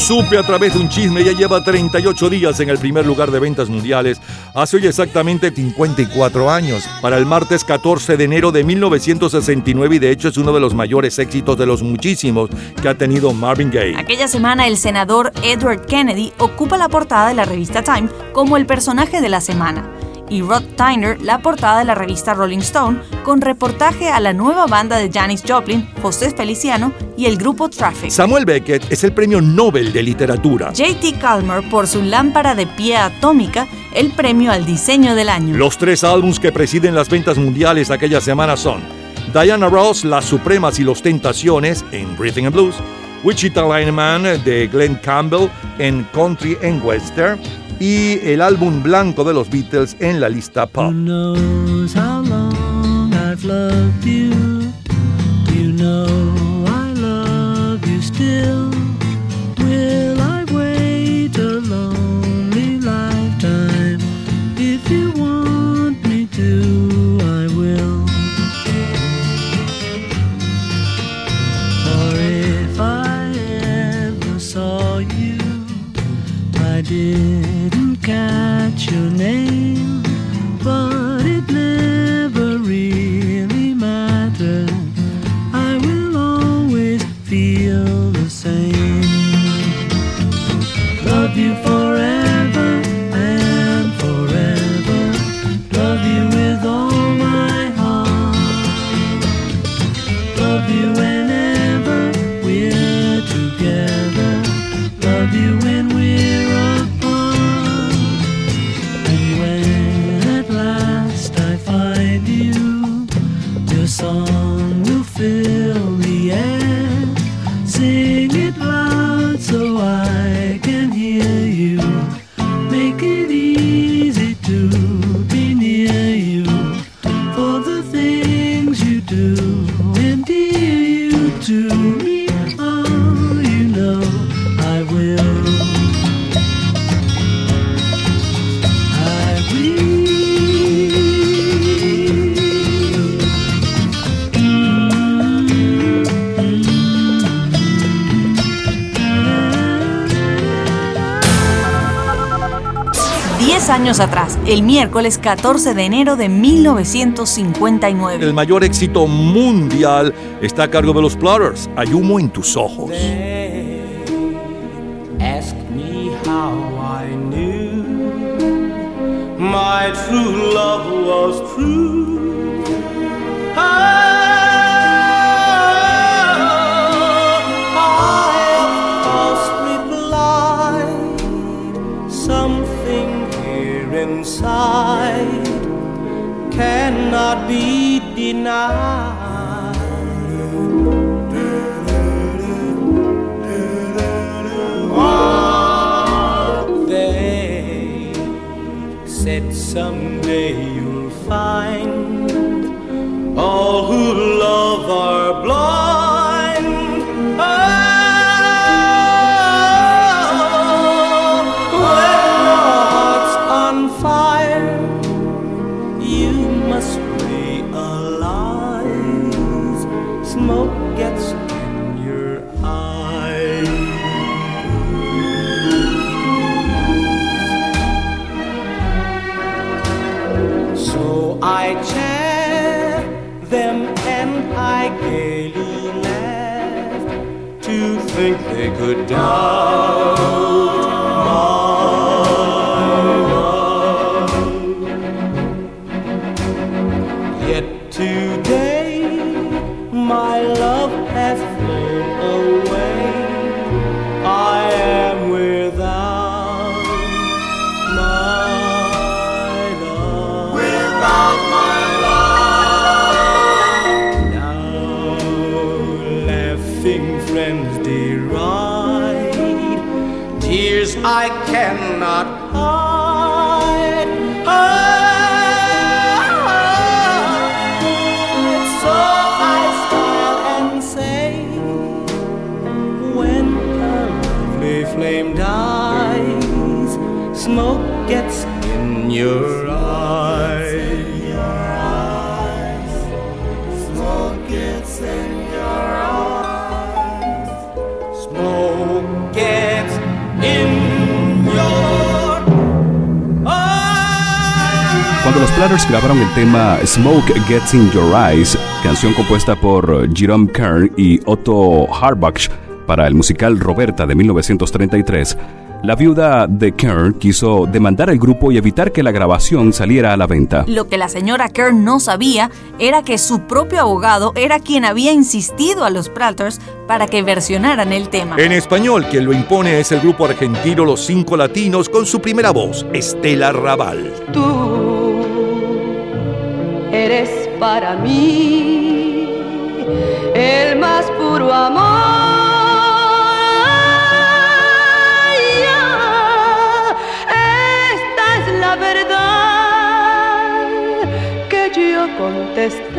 Supe a través de un chisme, ya lleva 38 días en el primer lugar de ventas mundiales, hace hoy exactamente 54 años, para el martes 14 de enero de 1969 y de hecho es uno de los mayores éxitos de los muchísimos que ha tenido Marvin Gaye. Aquella semana el senador Edward Kennedy ocupa la portada de la revista Time como el personaje de la semana y Rod Tyner la portada de la revista Rolling Stone con reportaje a la nueva banda de Janis Joplin, José Feliciano y el grupo Traffic. Samuel Beckett es el premio Nobel de Literatura. JT Calmer por su lámpara de pie atómica, el premio al diseño del año. Los tres álbumes que presiden las ventas mundiales aquella semana son Diana Ross, Las Supremas y Los Tentaciones en Breathing and Blues, Wichita Lineman de Glenn Campbell en Country and Western y el álbum blanco de los Beatles en la lista pop. El miércoles 14 de enero de 1959. El mayor éxito mundial está a cargo de los Platters, Hay humo en tus ojos. Platters grabaron el tema Smoke Gets in Your Eyes, canción compuesta por Jerome Kern y Otto Harbach para el musical Roberta de 1933, la viuda de Kern quiso demandar al grupo y evitar que la grabación saliera a la venta. Lo que la señora Kern no sabía era que su propio abogado era quien había insistido a los Platters para que versionaran el tema. En español, quien lo impone es el grupo argentino Los Cinco Latinos con su primera voz, Estela Raval. Tú eres para mí el más puro amor. Esta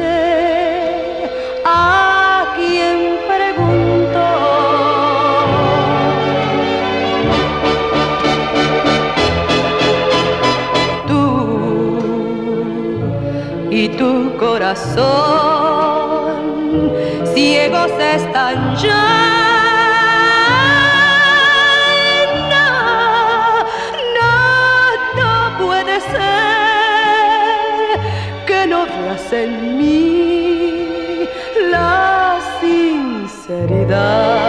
ciegos están ya. No, no, no puede ser que no veas en mí la sinceridad.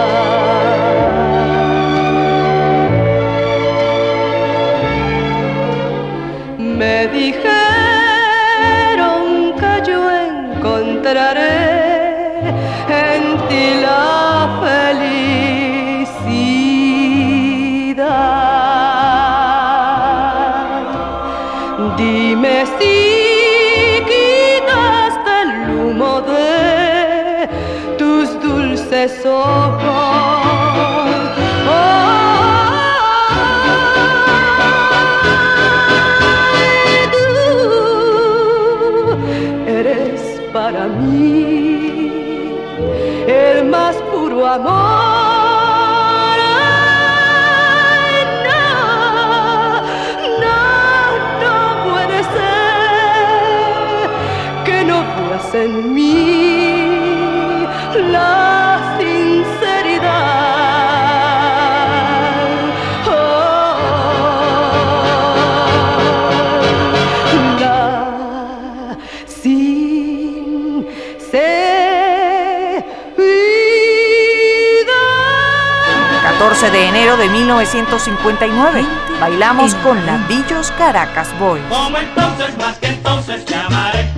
11 de enero de 1959. Bailamos con Ladillos Caracas Boy. Como entonces, más que entonces te amaré.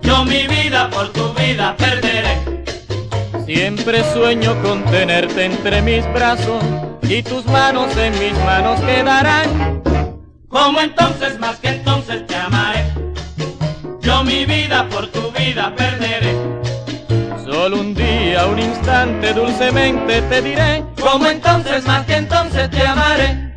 Yo mi vida por tu vida perderé. Siempre sueño con tenerte entre mis brazos y tus manos en mis manos quedarán. Como entonces, más que dulcemente te diré. Como entonces, más que entonces te amaré.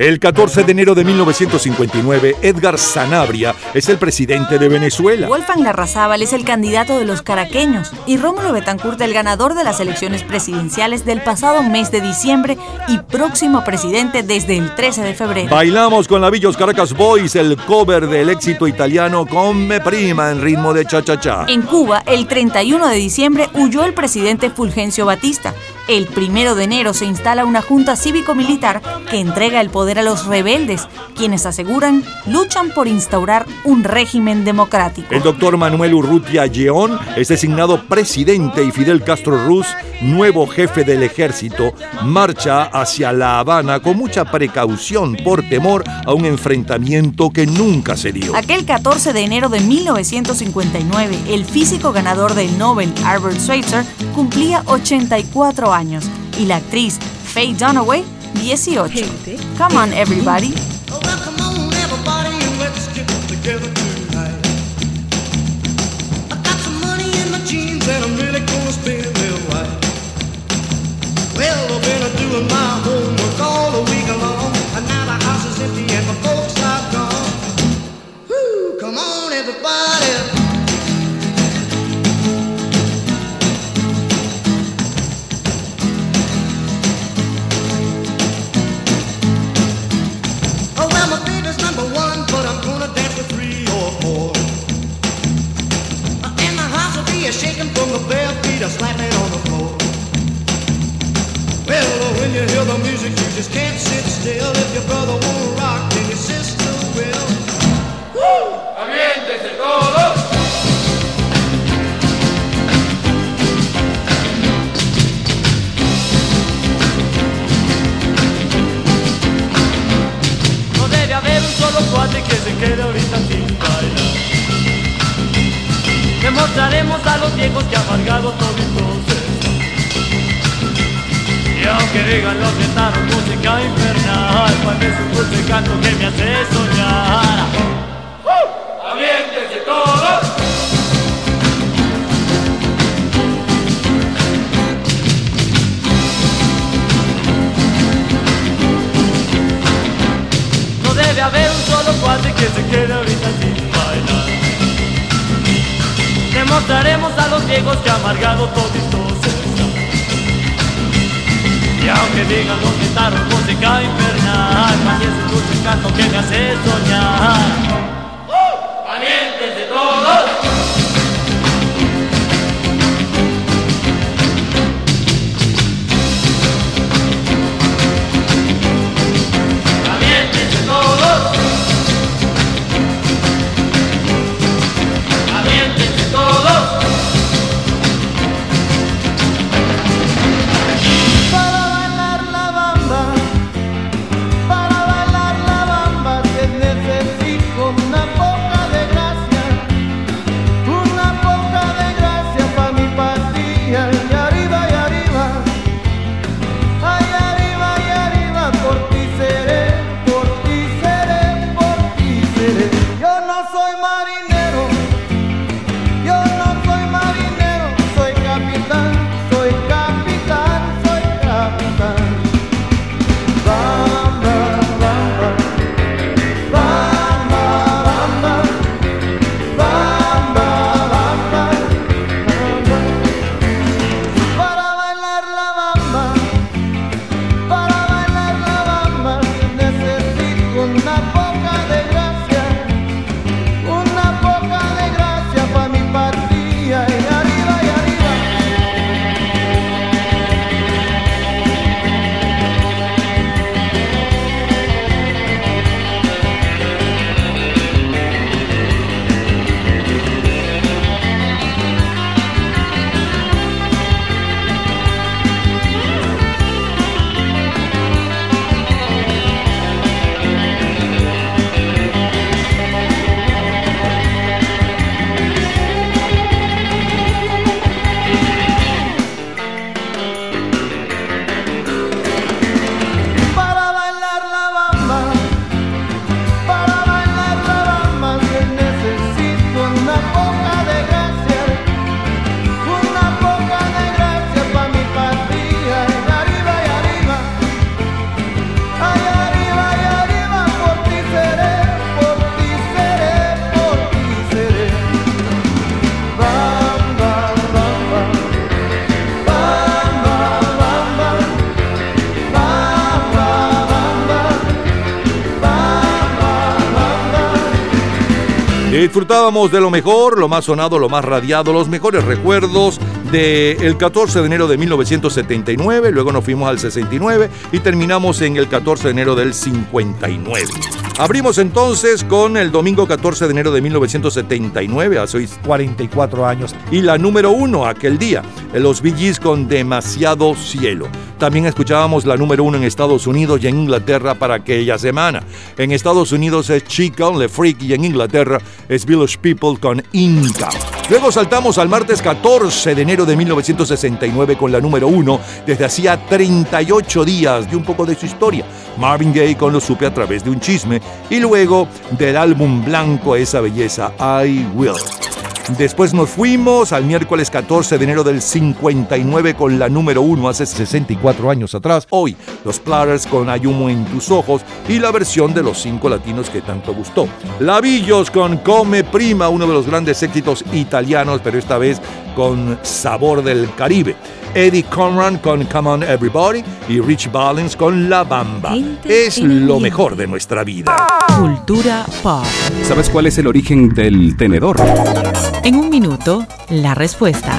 El 14 de enero de 1959, Edgar Sanabria es el presidente de Venezuela. Wolfgang Larrazábal es el candidato de los caraqueños y Rómulo Betancourt el ganador de las elecciones presidenciales del pasado mes de diciembre y próximo presidente desde el 13 de febrero. Bailamos con la Villos Caracas Boys el cover del éxito italiano Come Prima en ritmo de cha-cha-cha. En Cuba, el 31 de diciembre huyó el presidente Fulgencio Batista. El 1 de enero se instala una junta cívico-militar que entrega el poder a los rebeldes, quienes aseguran luchan por instaurar un régimen democrático. El doctor Manuel Urrutia Lleón es designado presidente y Fidel Castro Ruz, nuevo jefe del ejército, marcha hacia La Habana con mucha precaución por temor a un enfrentamiento que nunca se dio. Aquel 14 de enero de 1959, el físico ganador del Nobel, Albert Schweitzer, cumplía 84 años y la actriz Faye Dunaway, 18. Come on, everybody. Everybody, the bare feet are slapping on the floor. Well, when you hear the music, you just can't sit still. If your brother won't rock, then your sister will. Woo! Ambiéntese todos. No debe haber un solo cuate que se quede ahorita sin bailar. Demostraremos a los viejos que amargado toditos están. Y aunque digan los guitarros música infernal, cuál es un dulce canto que me hace soñar. ¡Aviéntese todos! No debe haber un solo cuate que se quede ahorita bailar. Demostraremos a los viejos que amargado toditos. Y aunque digan los guitarros música infernal, más es un dulce canto que me hace soñar. Todos! Disfrutábamos de lo mejor, lo más sonado, lo más radiado, los mejores recuerdos del 14 de enero de 1979, luego nos fuimos al 69 y terminamos en el 14 de enero del 59. Abrimos entonces con el domingo 14 de enero de 1979, hace hoy 44 años, y la número uno aquel día, los Bee Gees con Demasiado Cielo. También escuchábamos la número uno en Estados Unidos y en Inglaterra para aquella semana. En Estados Unidos es Chica, Le Freak y en Inglaterra es Village People con Inca. Luego saltamos al martes 14 de enero de 1969 con la número uno desde hacía 38 días de un poco de su historia. Marvin Gaye con Lo supe a través de un chisme y luego del álbum blanco Esa belleza I Will. Después nos fuimos al miércoles 14 de enero del 59 con la número 1 hace 64 años atrás. Hoy, los Platters con Hay humo en tus ojos y la versión de los cinco latinos que tanto gustó. Lavillos con Come Prima, uno de los grandes éxitos italianos, pero esta vez con sabor del Caribe. Eddie Conran con Come On Everybody y Rich Valens con La Bamba. Es lo mejor de nuestra vida. Cultura pop. ¿Sabes cuál es el origen del tenedor? En un minuto, la respuesta.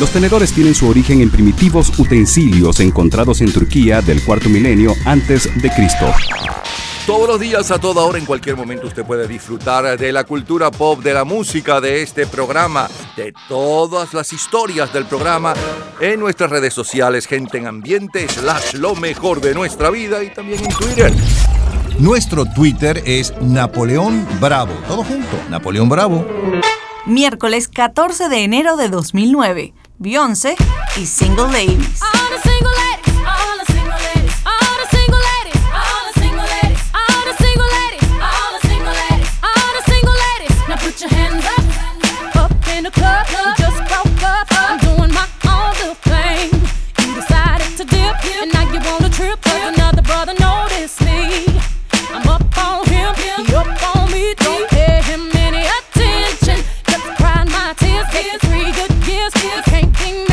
Los tenedores tienen su origen en primitivos utensilios encontrados en Turquía del cuarto milenio antes de Cristo. Todos los días, a toda hora, en cualquier momento, usted puede disfrutar de la cultura pop, de la música, de este programa, de todas las historias del programa en nuestras redes sociales, gente en ambiente, slash lo mejor de nuestra vida y también en Twitter. Nuestro Twitter es Napoleón Bravo. Todo junto, Napoleón Bravo. Miércoles 14 de enero de 2009. Beyoncé y Single Ladies. another brother noticed me. I'm up on him, he up on get three good years. You can't be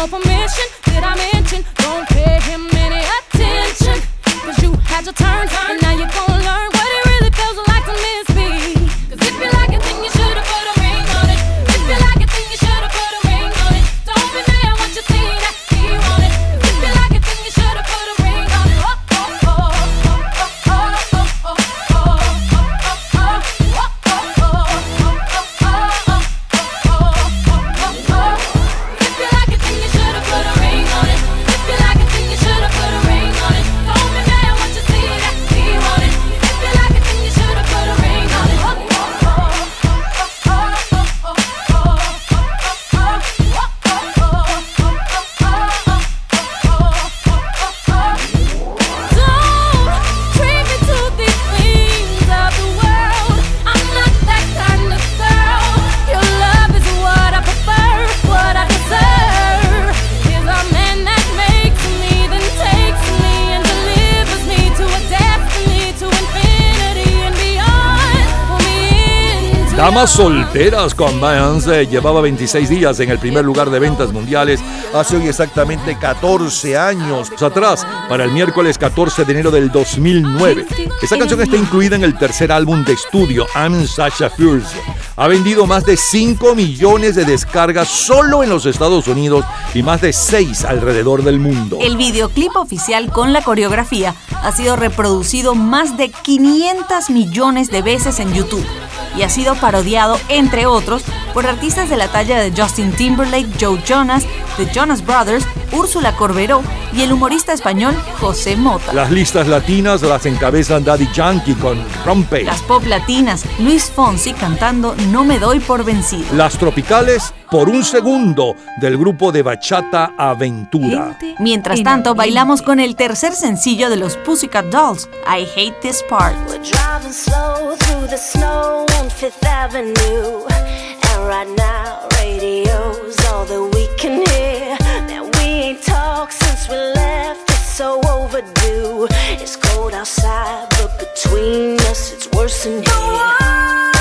no permission. Did I mention? Don't pay him any attention. Cause you had your turn, and now you're gonna Damas solteras con Beyoncé llevaba 26 días en el primer lugar de ventas mundiales hace hoy exactamente 14 años atrás, para el miércoles 14 de enero del 2009. Esta canción está incluida en el tercer álbum de estudio, I'm Sasha Fierce. Ha vendido más de 5 millones de descargas solo en los Estados Unidos y más de 6 alrededor del mundo. El videoclip oficial con la coreografía ha sido reproducido más de 500 millones de veces en YouTube y ha sido parodiado, entre otros, por artistas de la talla de Justin Timberlake, Joe Jonas, The Jonas Brothers, Úrsula Corberó y el humorista español José Mota. Las listas latinas las encabezan Daddy Yankee con Rompe. Las pop latinas, Luis Fonsi cantando No me doy por vencido. Las tropicales, por un segundo, del grupo de Bachata Aventura. Mientras tanto, bailamos con el tercer sencillo de los Pussycat Dolls, I Hate This Part. Driving right now, radio's all that we can hear. Now we ain't talked since we left, it's so overdue. It's cold outside, but between us, it's worse than here.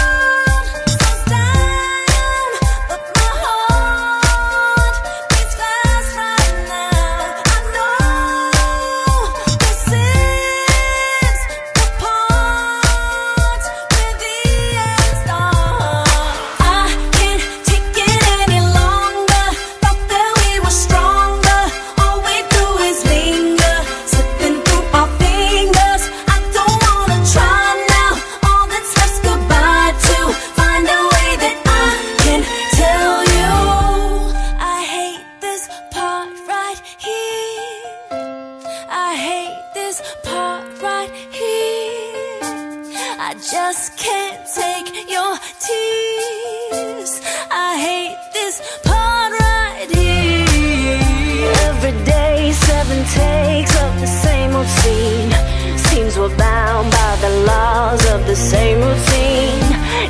Seven of the same scene. Seems we're bound by the laws of the same routine.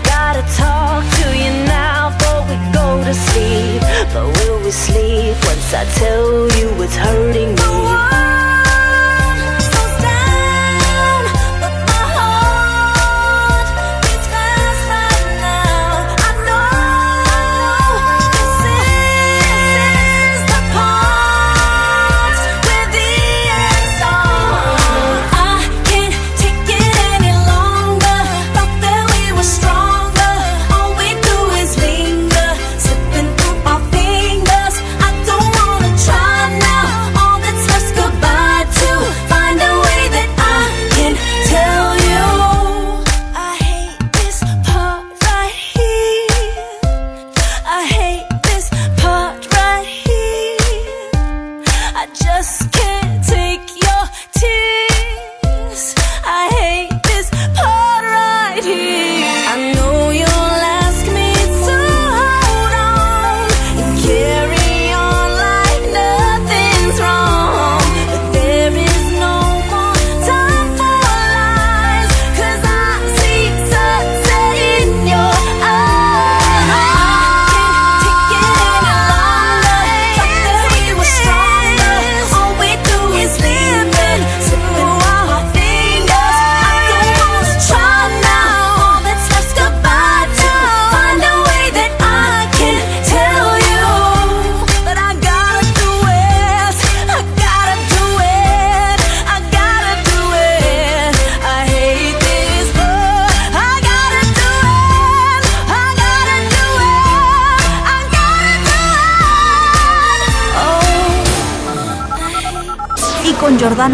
Gotta talk to you now before we go to sleep. But will we sleep once I tell you it's hurting me?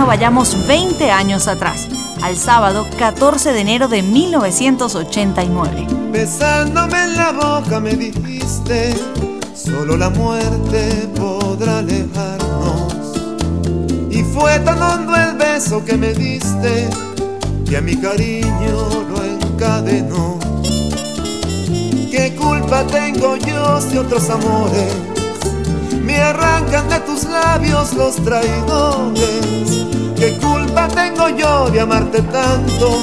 Vayamos 20 años atrás, al sábado 14 de enero de 1989. Besándome en la boca me dijiste, solo la muerte podrá alejarnos. Y fue tan hondo el beso que me diste, que a mi cariño lo encadenó. ¿Qué culpa tengo yo si otros amores me arrancan de tus labios los traidores? ¿Qué culpa tengo yo de amarte tanto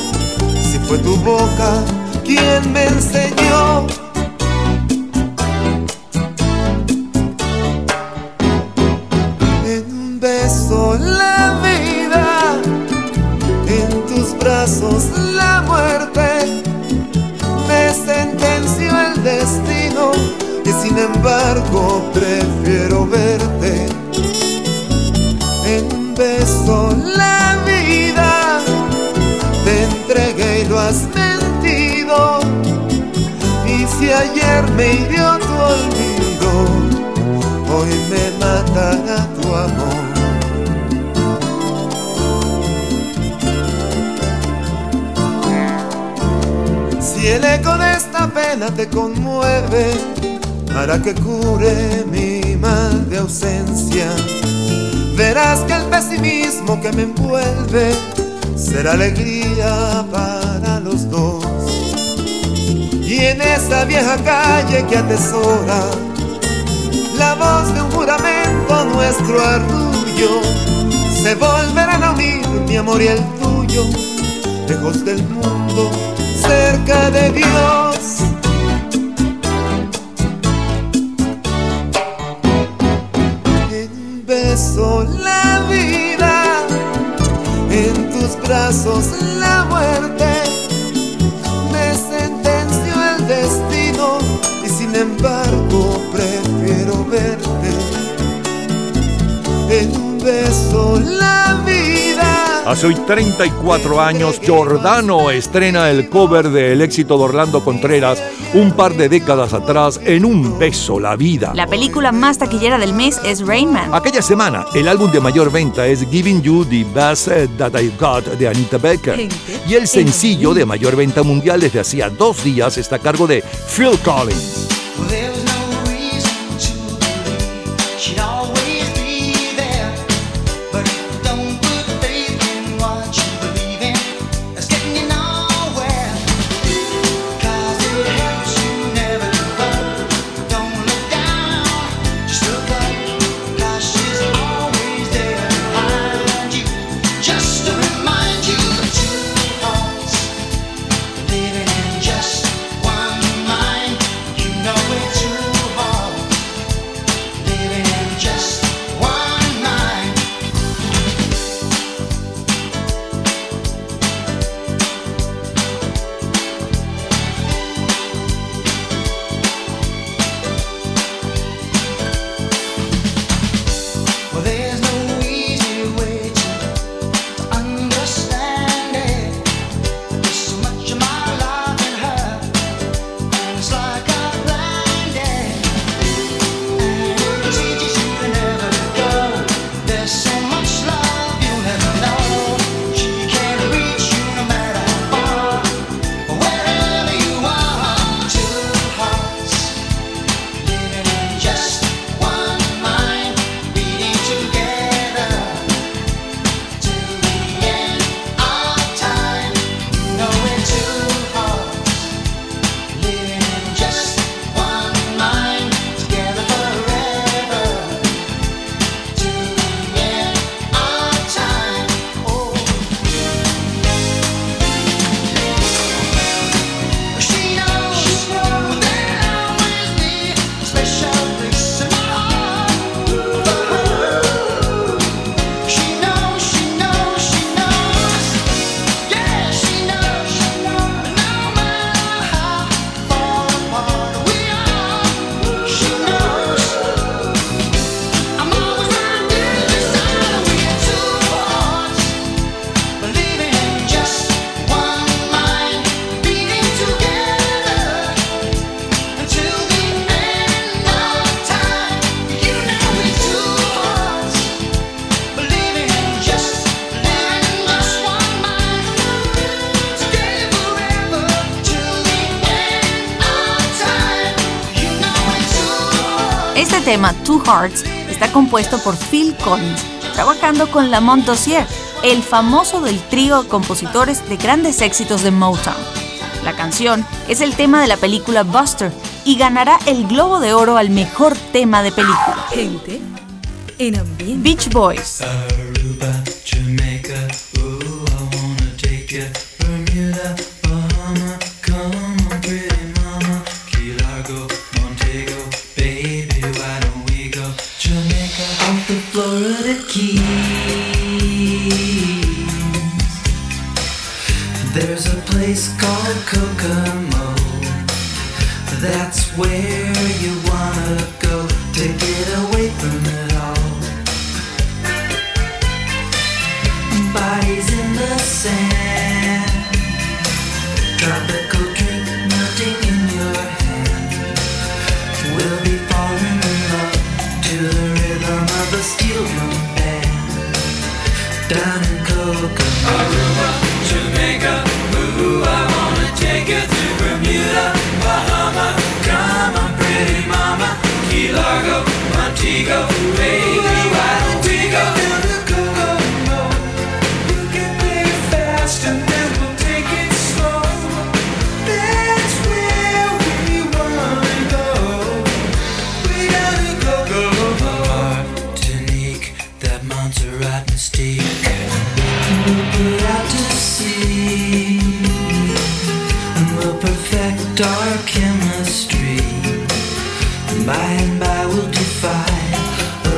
si fue tu boca quien me enseñó? En un beso la vida, en tus brazos la muerte, me sentenció el destino y sin embargo prefiero verte. En beso la vida, te entregué y lo has mentido. Y si ayer me hirió tu olvido, hoy me matará tu amor. Si el eco de esta pena te conmueve, hará que cure mi de ausencia. Verás que el pesimismo que me envuelve será alegría para los dos. Y en esa vieja calle que atesora la voz de un juramento, nuestro arrullo, se volverán a unir mi amor y el tuyo, lejos del mundo, cerca de Dios. Tus Hace hoy 34 años, Giordano estrena el cover del éxito de Orlando Contreras un par de décadas atrás en Un beso la vida. La película más taquillera del mes es Rain Man. Aquella semana, el álbum de mayor venta es Giving You the Best That I Got de Anita Becker. Y el sencillo de mayor venta mundial desde hacía dos días está a cargo de Phil Collins. Hearts, está compuesto por Phil Collins, trabajando con Lamont Dossier, el famoso del trío de compositores de grandes éxitos de Motown. La canción es el tema de la película Buster y ganará el Globo de Oro al mejor tema de película. Gente en ambiente. Beach Boys.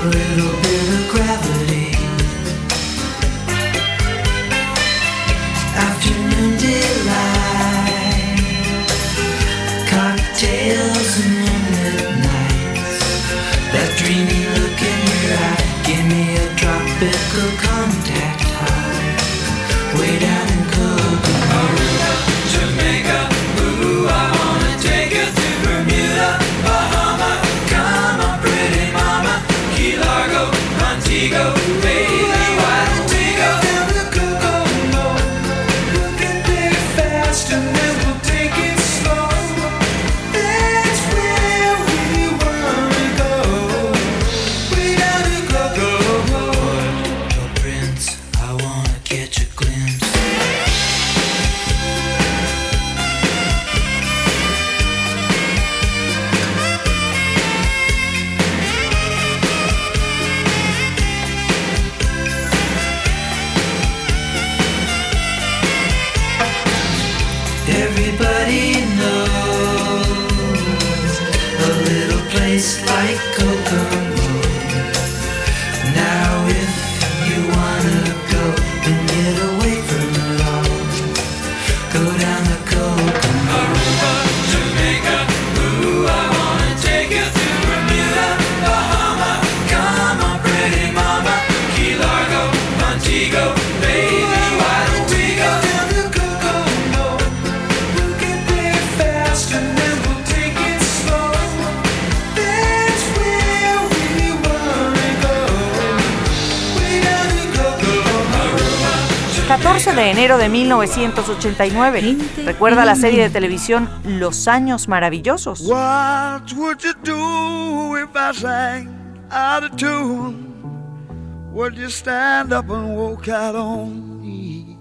Little 1989. Recuerda la serie de televisión Los Años Maravillosos. What would you do if I sang out of tune? Would you stand up and walk out on me?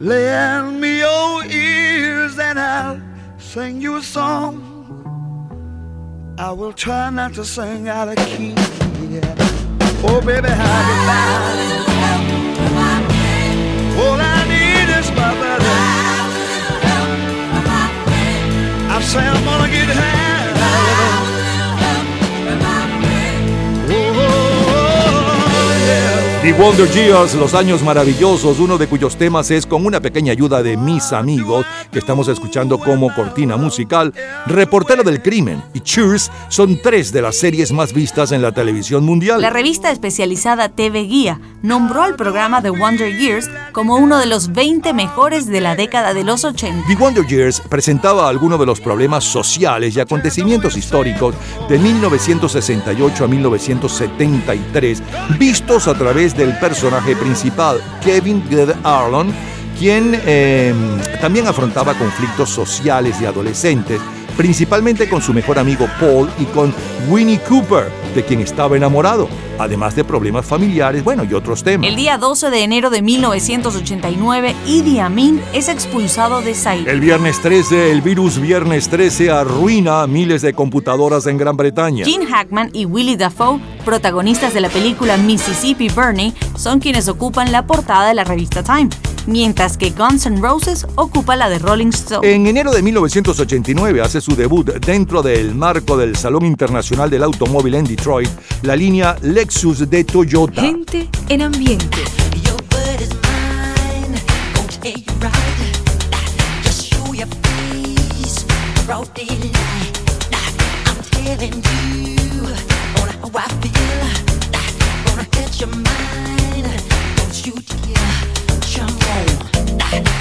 Lend me your ears and I'll sing you a song. I will try not to sing out of key. Oh, baby, how you like? I say. The Wonder Years, Los Años Maravillosos, uno de cuyos temas es con una pequeña ayuda de mis amigos que estamos escuchando como cortina musical. Reportero del Crimen y Cheers son tres de las series más vistas en la televisión mundial. La revista especializada TV Guía nombró al programa The Wonder Years como uno de los 20 mejores de la década de los 80. The Wonder Years presentaba algunos de los problemas sociales y acontecimientos históricos de 1968 a 1973, vistos a través del personaje principal, Kevin Good Arlon, quien eh, también afrontaba conflictos sociales y adolescentes principalmente con su mejor amigo Paul y con Winnie Cooper, de quien estaba enamorado, además de problemas familiares, bueno, y otros temas. El día 12 de enero de 1989, Idi Amin es expulsado de Zaire. El viernes 13, el virus viernes 13 arruina miles de computadoras en Gran Bretaña. Gene Hackman y Willie Dafoe, protagonistas de la película Mississippi Burning, son quienes ocupan la portada de la revista Time, mientras que Guns N' Roses ocupa la de Rolling Stone. En enero de 1989 hace su debut dentro del marco del Salón Internacional del Automóvil en Detroit, la línea Lexus de Toyota. Gente en ambiente.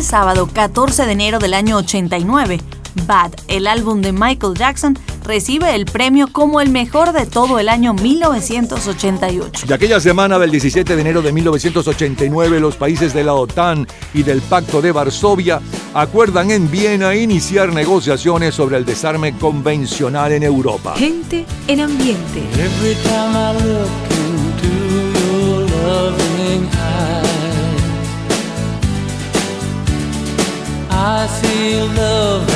Aquel sábado 14 de enero del año 89, Bad, el álbum de Michael Jackson, recibe el premio como el mejor de todo el año 1988. De aquella semana del 17 de enero de 1989, los países de la OTAN y del Pacto de Varsovia acuerdan en Viena iniciar negociaciones sobre el desarme convencional en Europa. Gente en ambiente. I see love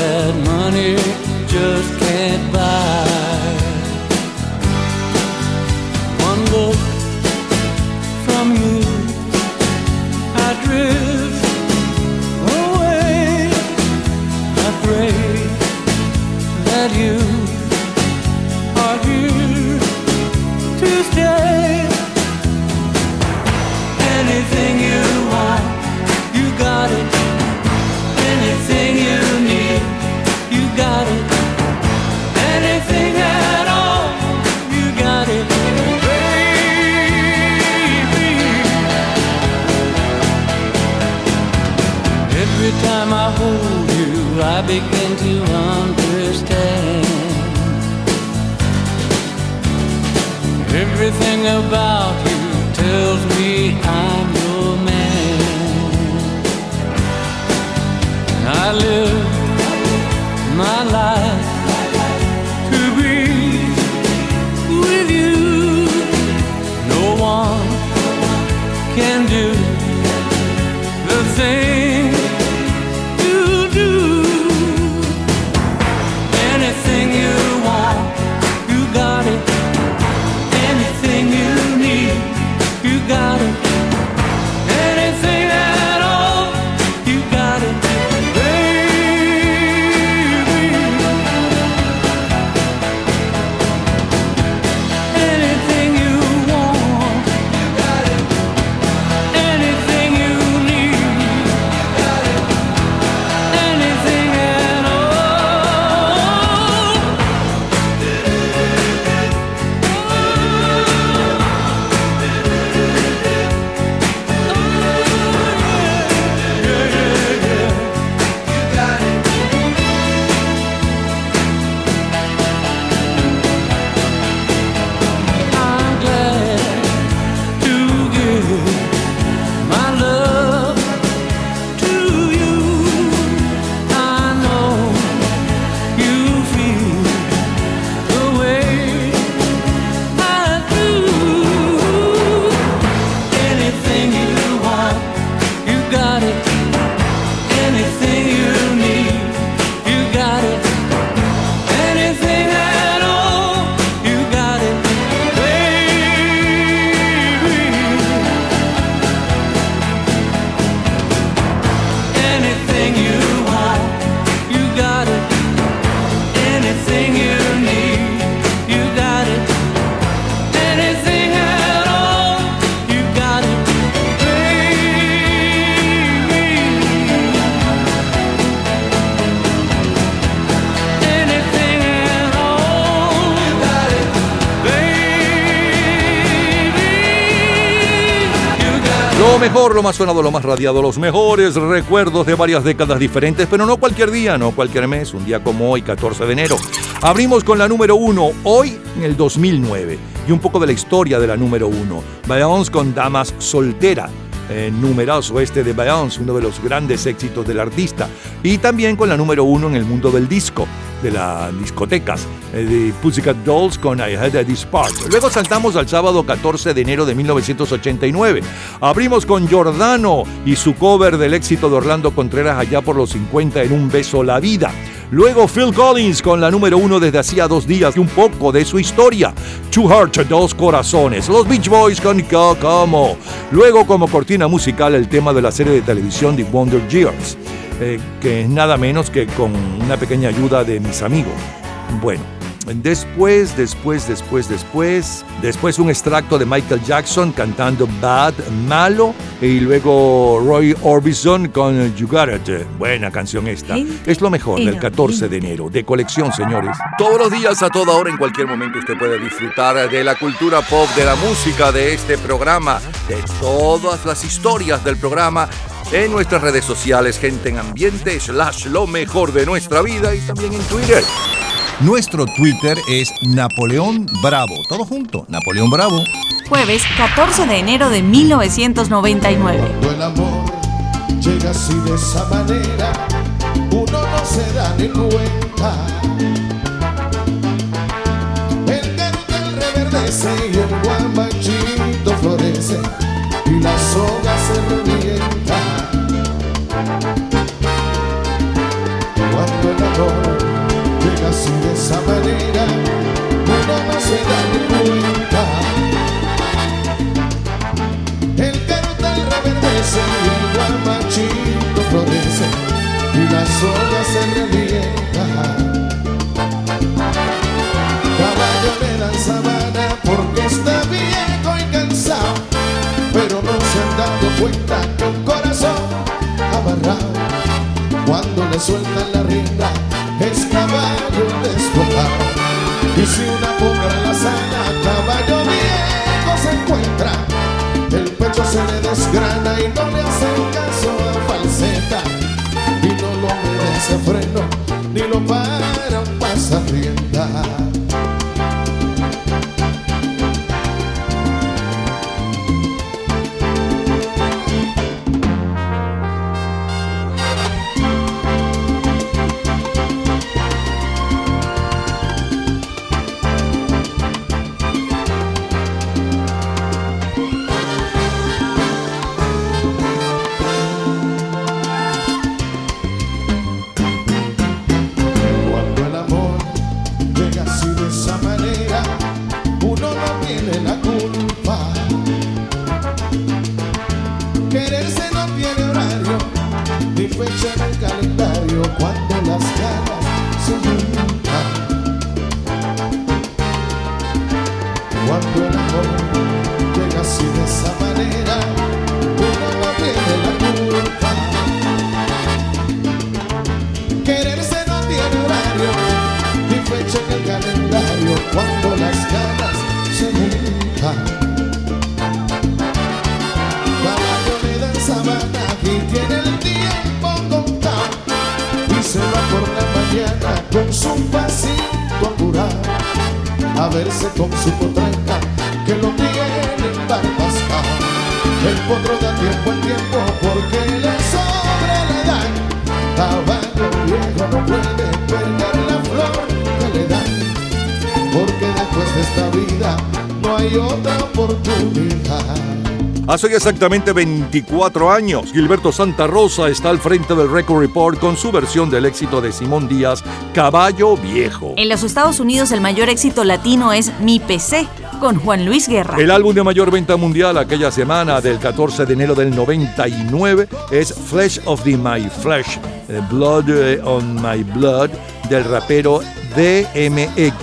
mejor, lo más sonado, lo más radiado, los mejores recuerdos de varias décadas diferentes, pero no cualquier día, no cualquier mes, un día como hoy, 14 de enero. Abrimos con la número uno, hoy en el 2009, y un poco de la historia de la número uno. Beyoncé con Damas Soltera. Eh, numerazo este de Beyoncé, uno de los grandes éxitos del artista, y también con la número uno en el mundo del disco, de las discotecas, de Pussycat Dolls con I Had a Spark. Luego saltamos al sábado 14 de enero de 1989. Abrimos con Giordano y su cover del éxito de Orlando Contreras allá por los 50 en Un Beso la Vida. Luego Phil Collins con la número uno desde hacía dos días y un poco de su historia. Two Hearts, Dos Corazones. Los Beach Boys con Como. Luego como cortina musical el tema de la serie de televisión The Wonder Years, eh, que es nada menos que con una pequeña ayuda de mis amigos. Bueno, Después, después, después, después, después un extracto de Michael Jackson cantando Bad, Malo, y luego Roy Orbison con You Got It. Buena canción esta. Es lo mejor del 14 de enero, de colección, señores. Todos los días, a toda hora, en cualquier momento, usted puede disfrutar de la cultura pop, de la música, de este programa, de todas las historias del programa en nuestras redes sociales, gente en ambiente, slash lo mejor de nuestra vida y también en Twitter. Nuestro Twitter es Napoleón Bravo. Todo junto, Napoleón Bravo. Jueves 14 de enero de 1999. Cuando el amor llega así de esa manera, uno no se da ni cuenta. El reverdece y el uno no se da cuenta. El cartel reverdece y el guamachito florece y la soga se revienta. Caballo le dan sabana porque está viejo y cansado, pero no se han dado cuenta que un corazón amarrado, cuando le sueltan la rienda, Hace exactamente 24 años, Gilberto Santa Rosa está al frente del Record Report con su versión del éxito de Simón Díaz, Caballo Viejo. En los Estados Unidos el mayor éxito latino es Mi PC, con Juan Luis Guerra. El álbum de mayor venta mundial aquella semana del 14 de enero del 99 es Flesh of the My Flesh, eh, Blood eh, on My Blood del rapero DMX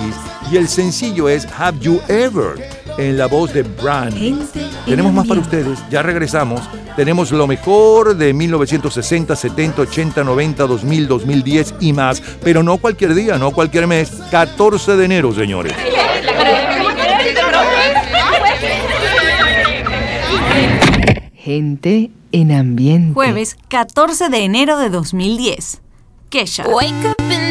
y el sencillo es Have You Ever en la voz de Brand. Tenemos más para ustedes, ya regresamos. Tenemos lo mejor de 1960, 70, 80, 90, 2000, 2010 y más, pero no cualquier día, no cualquier mes, 14 de enero, señores. Gente en ambiente. Jueves 14 de enero de 2010. Kesha. Wake up in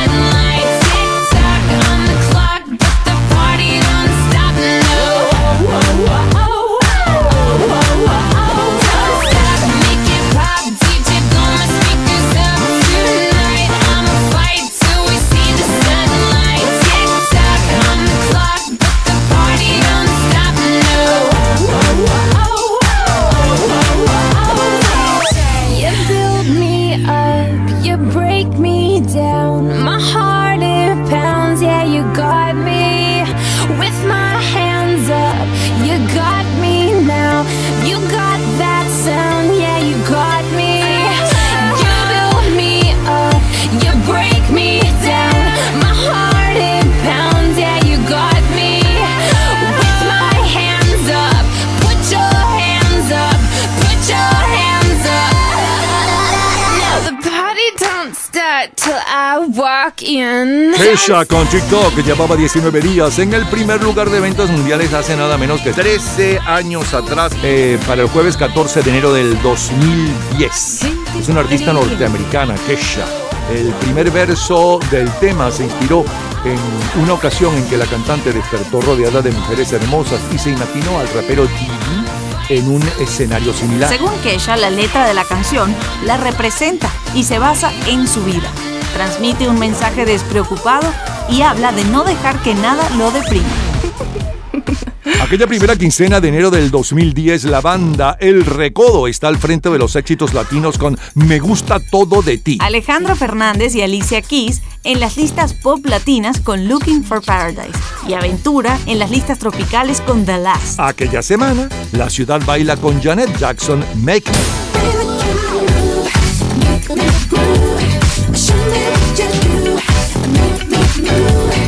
Kesha con TikTok llevaba 19 días en el primer lugar de ventas mundiales hace nada menos que 13 años atrás, eh, para el jueves 14 de enero del 2010. Es una artista norteamericana, Kesha. El primer verso del tema se inspiró en una ocasión en que la cantante despertó rodeada de mujeres hermosas y se imaginó al rapero TV en un escenario similar. Según Kesha, la letra de la canción la representa y se basa en su vida. Transmite un mensaje despreocupado y habla de no dejar que nada lo deprima. Aquella primera quincena de enero del 2010, la banda El Recodo está al frente de los éxitos latinos con Me gusta todo de ti. Alejandro Fernández y Alicia Keys en las listas pop latinas con Looking for Paradise y Aventura en las listas tropicales con The Last. Aquella semana, la ciudad baila con Janet Jackson Make Me. show me, just you make me move.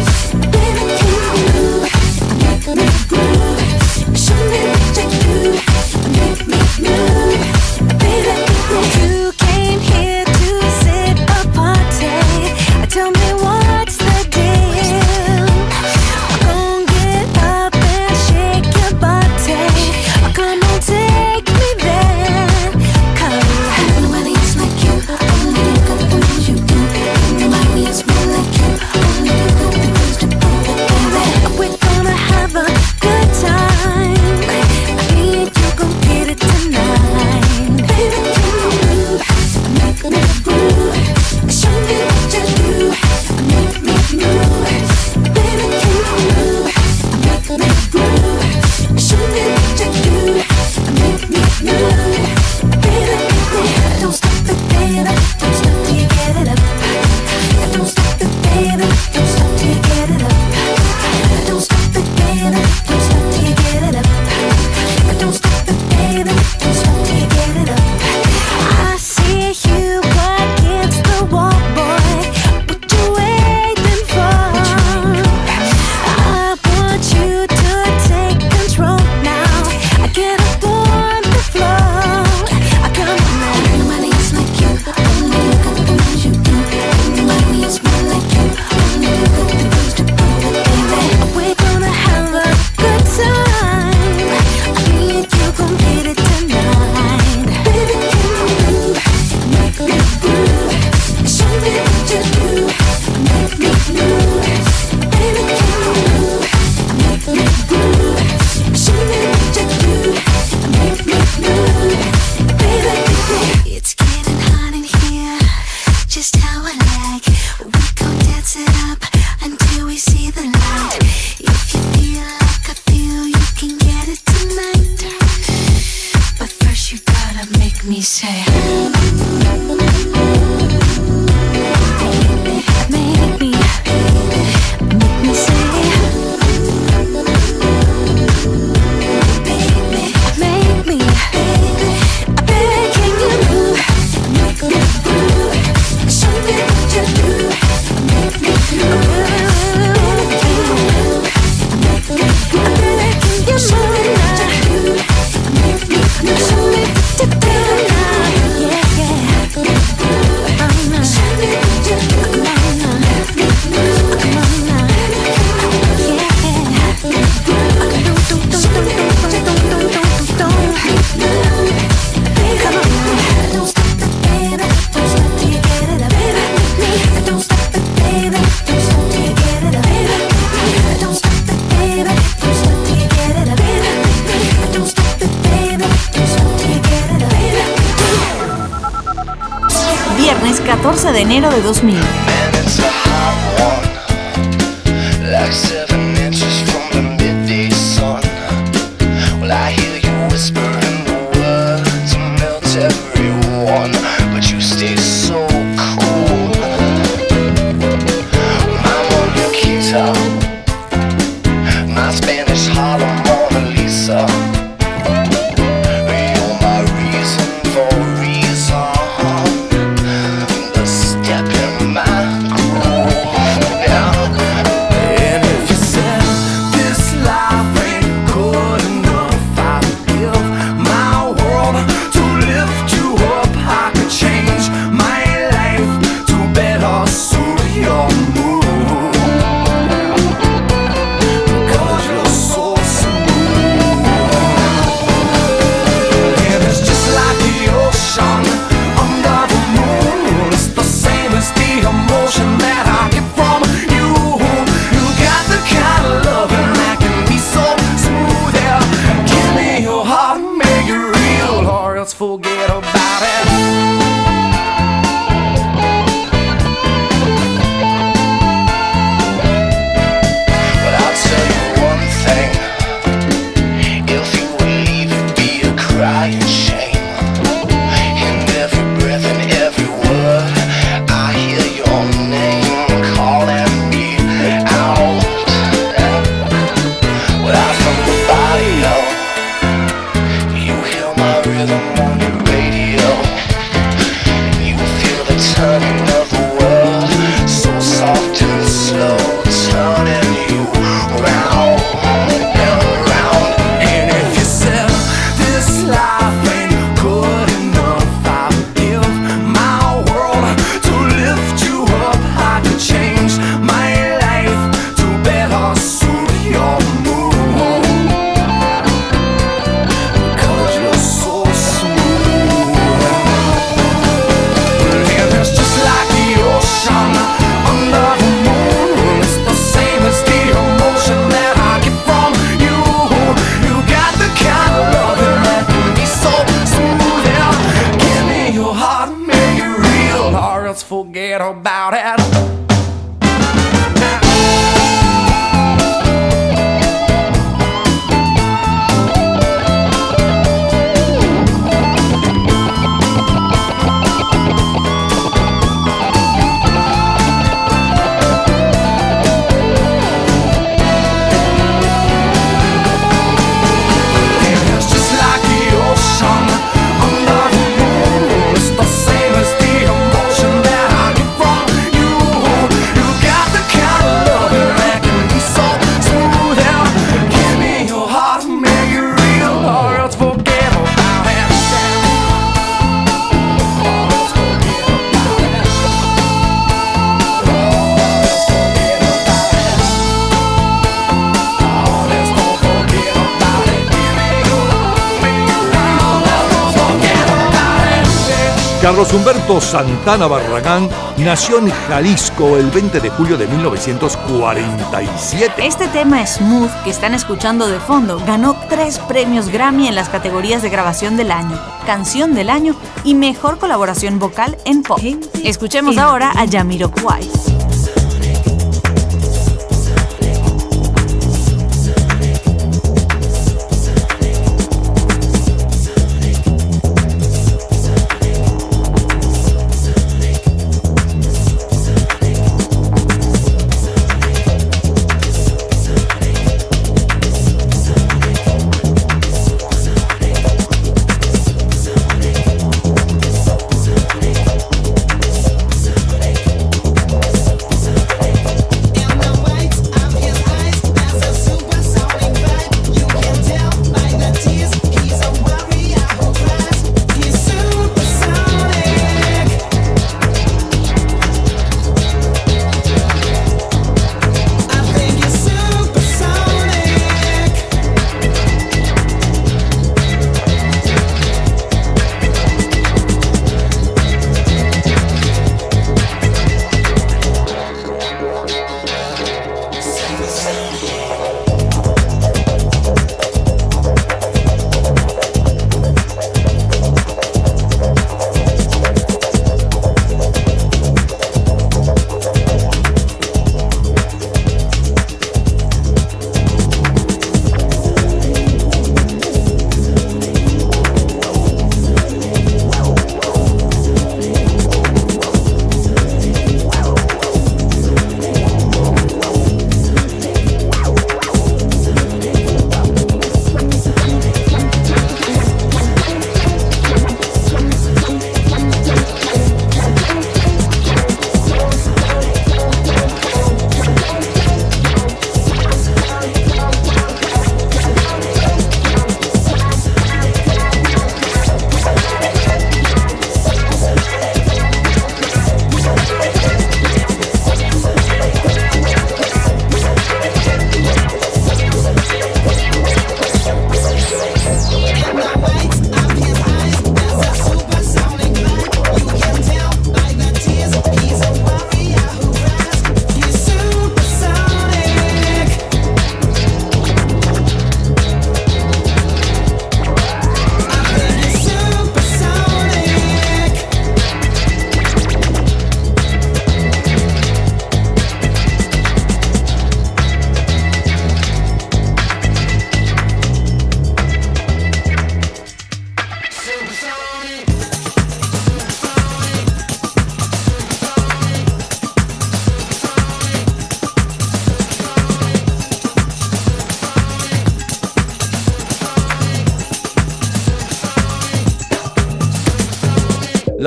Santana Barragán nació en Jalisco el 20 de julio de 1947. Este tema Smooth que están escuchando de fondo ganó tres premios Grammy en las categorías de grabación del año, canción del año y mejor colaboración vocal en pop. Escuchemos ahora a Yamiroquai.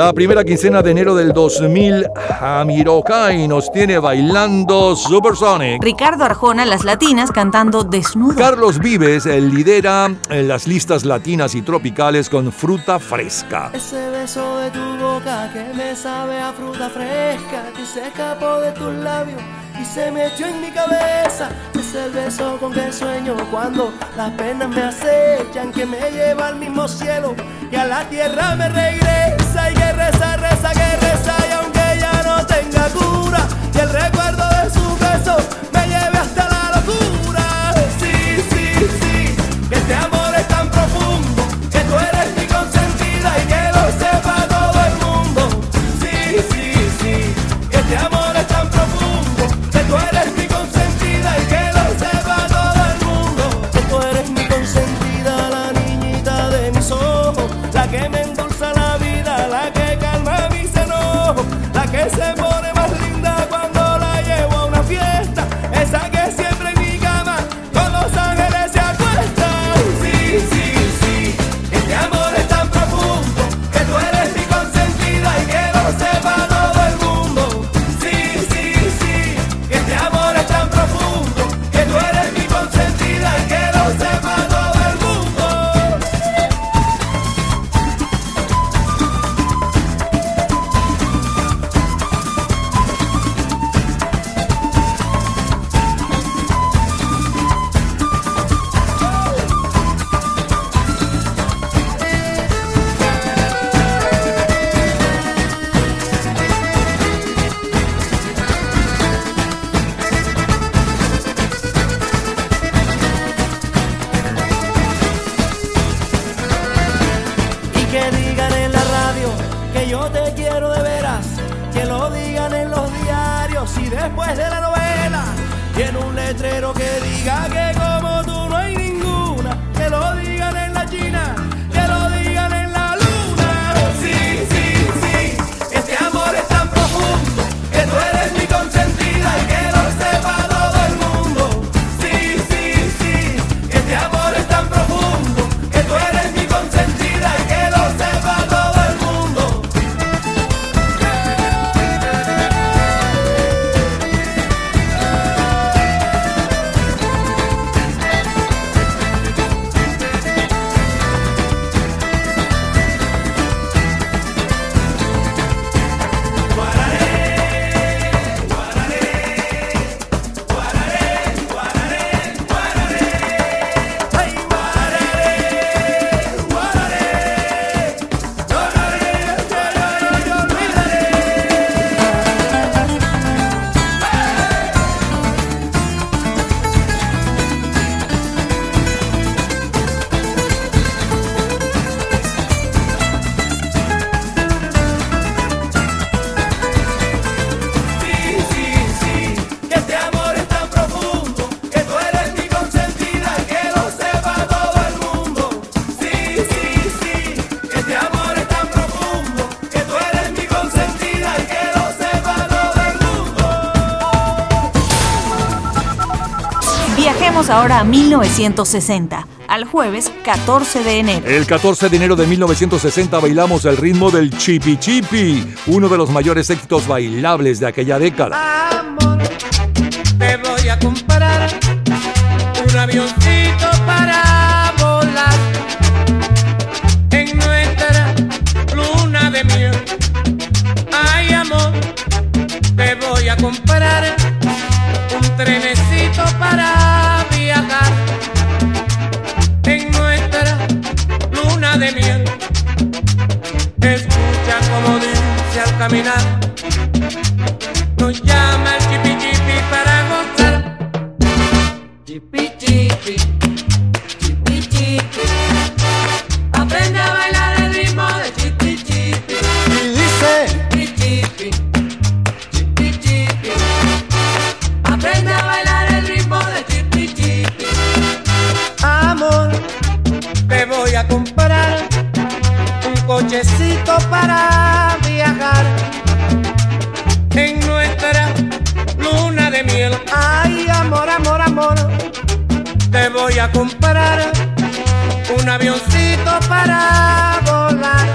La primera quincena de enero del 2000, Jamiroquai nos tiene bailando Supersonic. Ricardo Arjona, Las Latinas, cantando Desnudo. Carlos Vives eh, lidera eh, las listas latinas y tropicales con Fruta Fresca. Ese beso de tu boca que me sabe a fruta fresca, que se escapó de tus labios y se me echó en mi cabeza. Es el beso con que sueño cuando las penas me acechan, que me lleva al mismo cielo y a la tierra me regresa hay que rezar, reza, que reza y aunque ya no tenga cura y el recuerdo de su beso me ahora a 1960, al jueves 14 de enero. El 14 de enero de 1960 bailamos el ritmo del Chipi Chipi, uno de los mayores éxitos bailables de aquella década. a comprar un avioncito para volar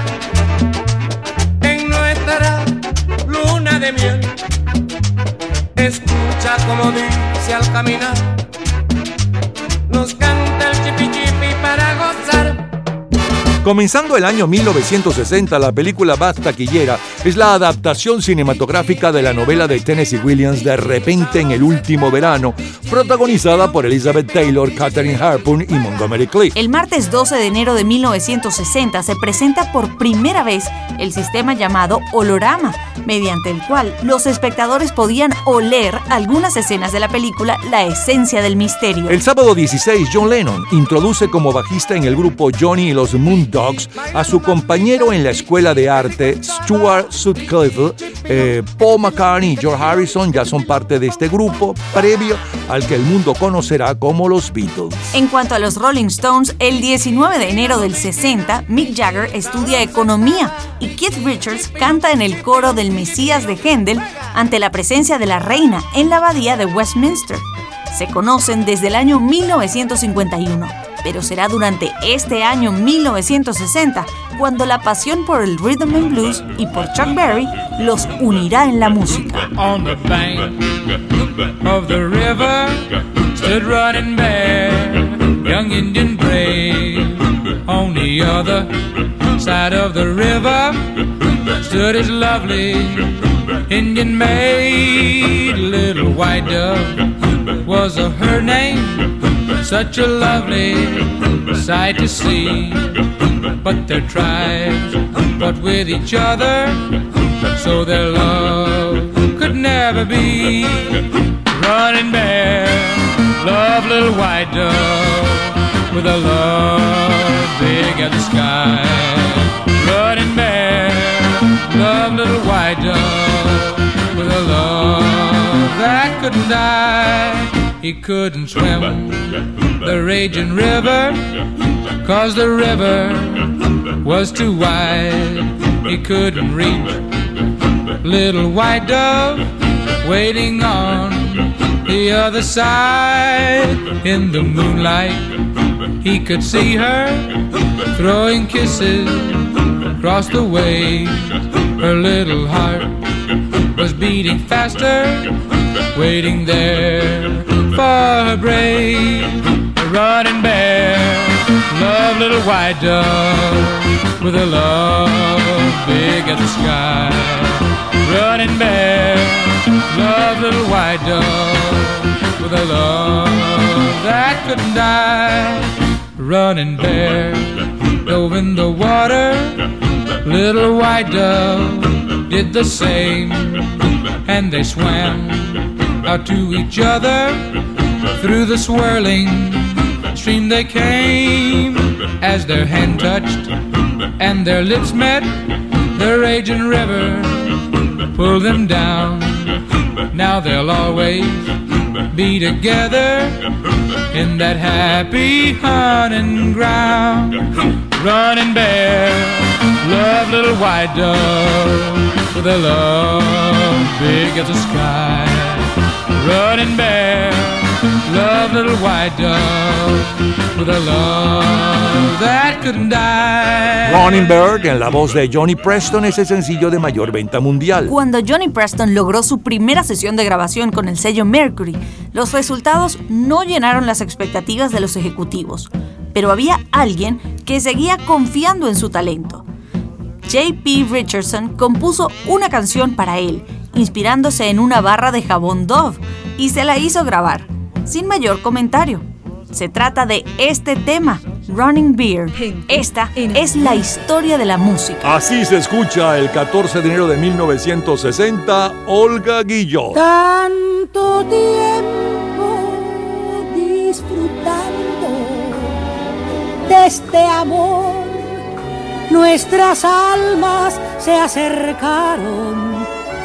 en nuestra luna de miel. Escucha como dice al caminar, nos canta el chipi chipi para gozar. Comenzando el año 1960, la película Bad Taquillera es la adaptación cinematográfica de la novela de Tennessee Williams De repente en el último verano, protagonizada por Elizabeth Taylor, Katherine Harpoon y Montgomery Clift. El martes 12 de enero de 1960 se presenta por primera vez el sistema llamado Olorama, mediante el cual los espectadores podían oler algunas escenas de la película La esencia del misterio. El sábado 16, John Lennon introduce como bajista en el grupo Johnny y los Moondogs a su compañero en la escuela de arte, Stuart Sutcliffe. Eh, Paul McCartney y George Harrison ya son parte de este grupo, previo al que el mundo conocerá como los Beatles. En cuanto a los Rolling Stones, el 19 de enero del 60, Mick Jagger estudia economía y Keith Richards canta en el coro del Mesías de Händel ante la presencia de la reina en la abadía de Westminster. Se conocen desde el año 1951, pero será durante este año 1960 cuando la pasión por el rhythm and blues y por Chuck Berry los unirá en la música. on the bank of the river stood running bear, young Indian brave. On the other side of the river stood his lovely Indian maid, little white dove was her name. Such a lovely sight to see, but their tribes fought with each other so their love could never be. Running bear, love little white dove with a love big as the sky. Running bear, love little white dove with a love that couldn't die. He couldn't swim. The raging river, cause the river was too wide. He couldn't reach. Little white dove waiting on the other side. In the moonlight he could see her throwing kisses across the waves her little heart was beating faster waiting there for her brave running bear love little white dove with a love big as the sky. Running bear, love little white dove with a love that couldn't die. Running bear, dove in the water, little white dove did the same, and they swam out to each other through the swirling stream they came. As their hand touched and their lips met the raging river pull them down. Now they'll always be together in that happy hunting ground. Running bear, love little white dove with a love big as the sky. Running bear, love little white dove with a love that couldn't die. Running Bird, en la voz de Johnny Preston, es el sencillo de mayor venta mundial. Cuando Johnny Preston logró su primera sesión de grabación con el sello Mercury, los resultados no llenaron las expectativas de los ejecutivos, pero había alguien que seguía confiando en su talento. J.P. Richardson compuso una canción para él, inspirándose en una barra de jabón Dove, y se la hizo grabar, sin mayor comentario. Se trata de este tema, Running Beer. Esta es la historia de la música. Así se escucha el 14 de enero de 1960, Olga Guillot. Tanto tiempo disfrutando de este amor, nuestras almas se acercaron,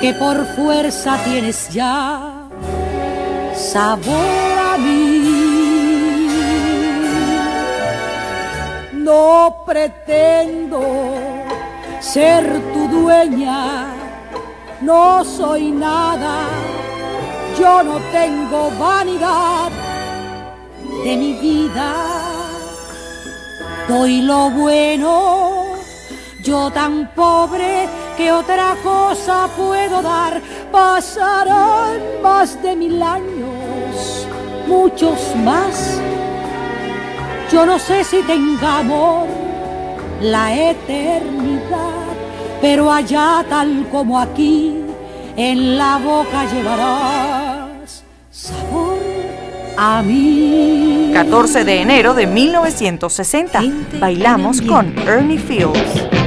que por fuerza tienes ya sabor a mí. No pretendo ser tu dueña, no soy nada, yo no tengo vanidad de mi vida. Doy lo bueno, yo tan pobre que otra cosa puedo dar. Pasarán más de mil años, muchos más. Yo no sé si tenga amor la eternidad, pero allá tal como aquí, en la boca llevarás sabor a mí. 14 de enero de 1960. Bailamos con Ernie Fields.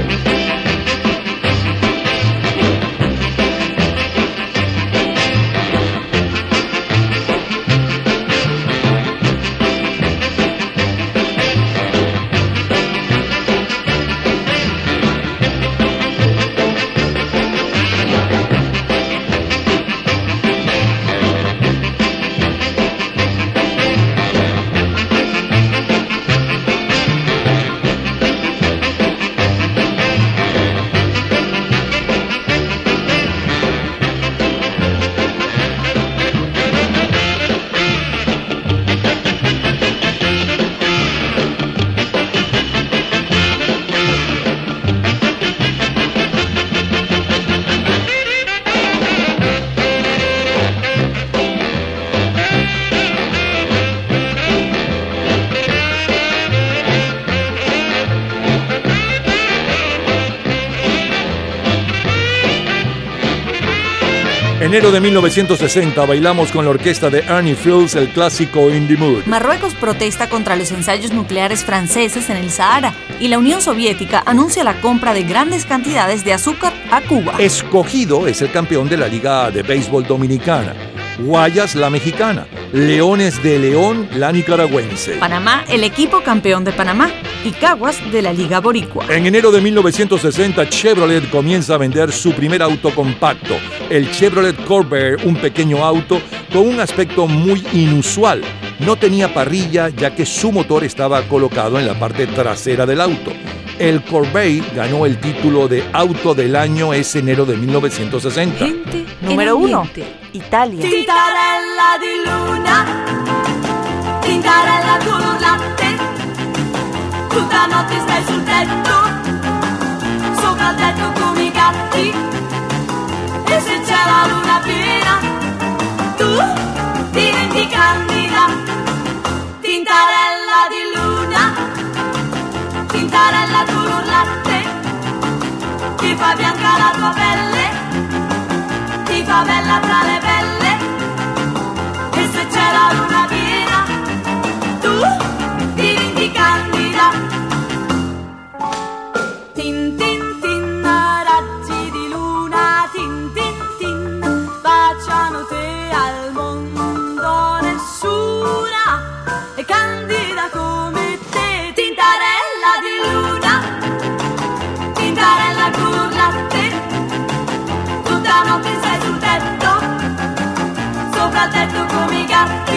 Enero de 1960 bailamos con la orquesta de Ernie Fields el clásico In the Mood. Marruecos protesta contra los ensayos nucleares franceses en el Sahara y la Unión Soviética anuncia la compra de grandes cantidades de azúcar a Cuba. Escogido es el campeón de la Liga de Béisbol Dominicana. Guayas la mexicana. Leones de León la nicaragüense. Panamá, el equipo campeón de Panamá. Y Caguas de la Liga Boricua. En enero de 1960, Chevrolet comienza a vender su primer auto compacto, el Chevrolet Corvair, un pequeño auto con un aspecto muy inusual. No tenía parrilla ya que su motor estaba colocado en la parte trasera del auto. El Corvair ganó el título de Auto del Año ese enero de 1960. Número 1. Italia. Tintarella di luna, tintarella tu latte, tutta notte stai sul tetto, sopra il tetto come i gatti, la luna piena, tu diventi candida, tintarella di luna, tintarella tu latte, ti fa bianca la tua pelle ti fa bella tra le belle e se c'è la luna come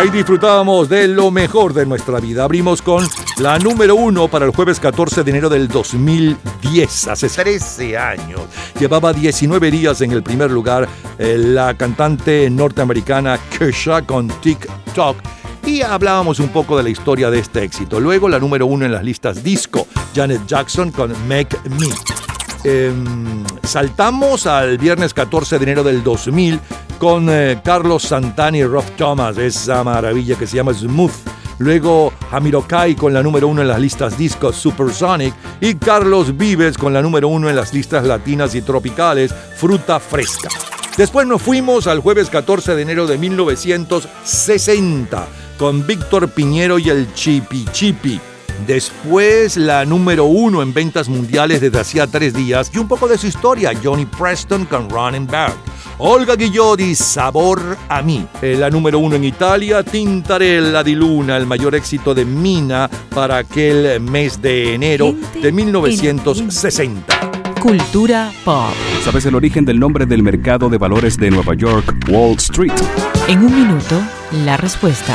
Ahí disfrutábamos de lo mejor de nuestra vida. Abrimos con la número uno para el jueves 14 de enero del 2010, hace 13 años. Llevaba 19 días en el primer lugar eh, la cantante norteamericana Kesha con TikTok y hablábamos un poco de la historia de este éxito. Luego la número uno en las listas disco, Janet Jackson con Make Me. Em, saltamos al viernes 14 de enero del 2000 con eh, Carlos Santana y Rob Thomas, esa maravilla que se llama Smooth. Luego Hamirokai con la número uno en las listas discos Supersonic y Carlos Vives con la número uno en las listas latinas y tropicales Fruta Fresca. Después nos fuimos al jueves 14 de enero de 1960 con Víctor Piñero y el Chipi Chipi. Después la número uno en ventas mundiales desde hacía tres días y un poco de su historia, Johnny Preston con Running Back. Olga Guillotti, Sabor a mí. Eh, la número uno en Italia, Tintarella di Luna, el mayor éxito de Mina para aquel mes de enero de 1960. Cultura pop. ¿Sabes el origen del nombre del mercado de valores de Nueva York, Wall Street? En un minuto, la respuesta.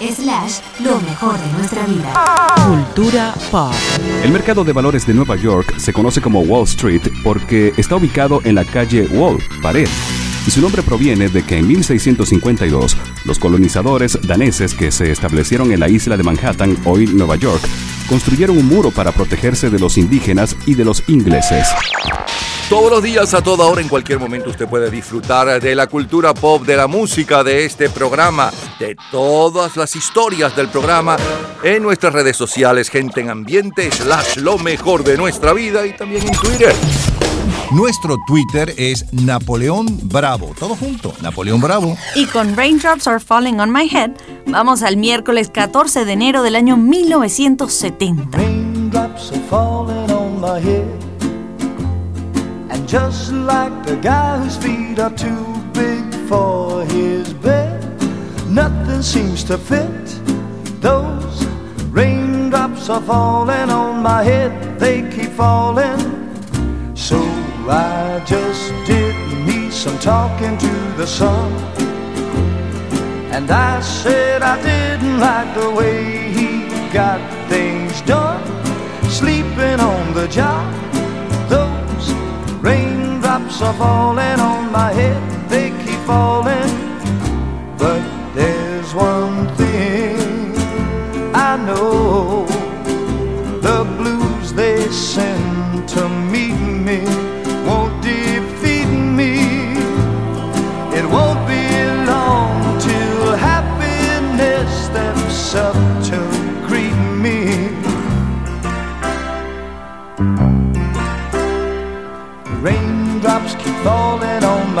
Slash, lo mejor de nuestra vida. Cultura pop. El mercado de valores de Nueva York se conoce como Wall Street porque está ubicado en la calle Wall, pared. Y su nombre proviene de que en 1652 los colonizadores daneses que se establecieron en la isla de Manhattan, hoy Nueva York, construyeron un muro para protegerse de los indígenas y de los ingleses. Todos los días, a toda hora, en cualquier momento, usted puede disfrutar de la cultura pop, de la música, de este programa, de todas las historias del programa en nuestras redes sociales, gente en ambiente, slash lo mejor de nuestra vida y también en Twitter. Nuestro Twitter es Napoleón Bravo. Todo junto, Napoleón Bravo. Y con Raindrops Are Falling on My Head, vamos al miércoles 14 de enero del año 1970. Raindrops are falling on my head. And just like the guy whose feet are too big for his bed, nothing seems to fit. Those raindrops are falling on my head, they keep falling. So I just did me some talking to the sun. And I said I didn't like the way he got things done. Sleeping on the job, those raindrops are falling on my head, they keep falling. But there's one thing I know the blues they send to me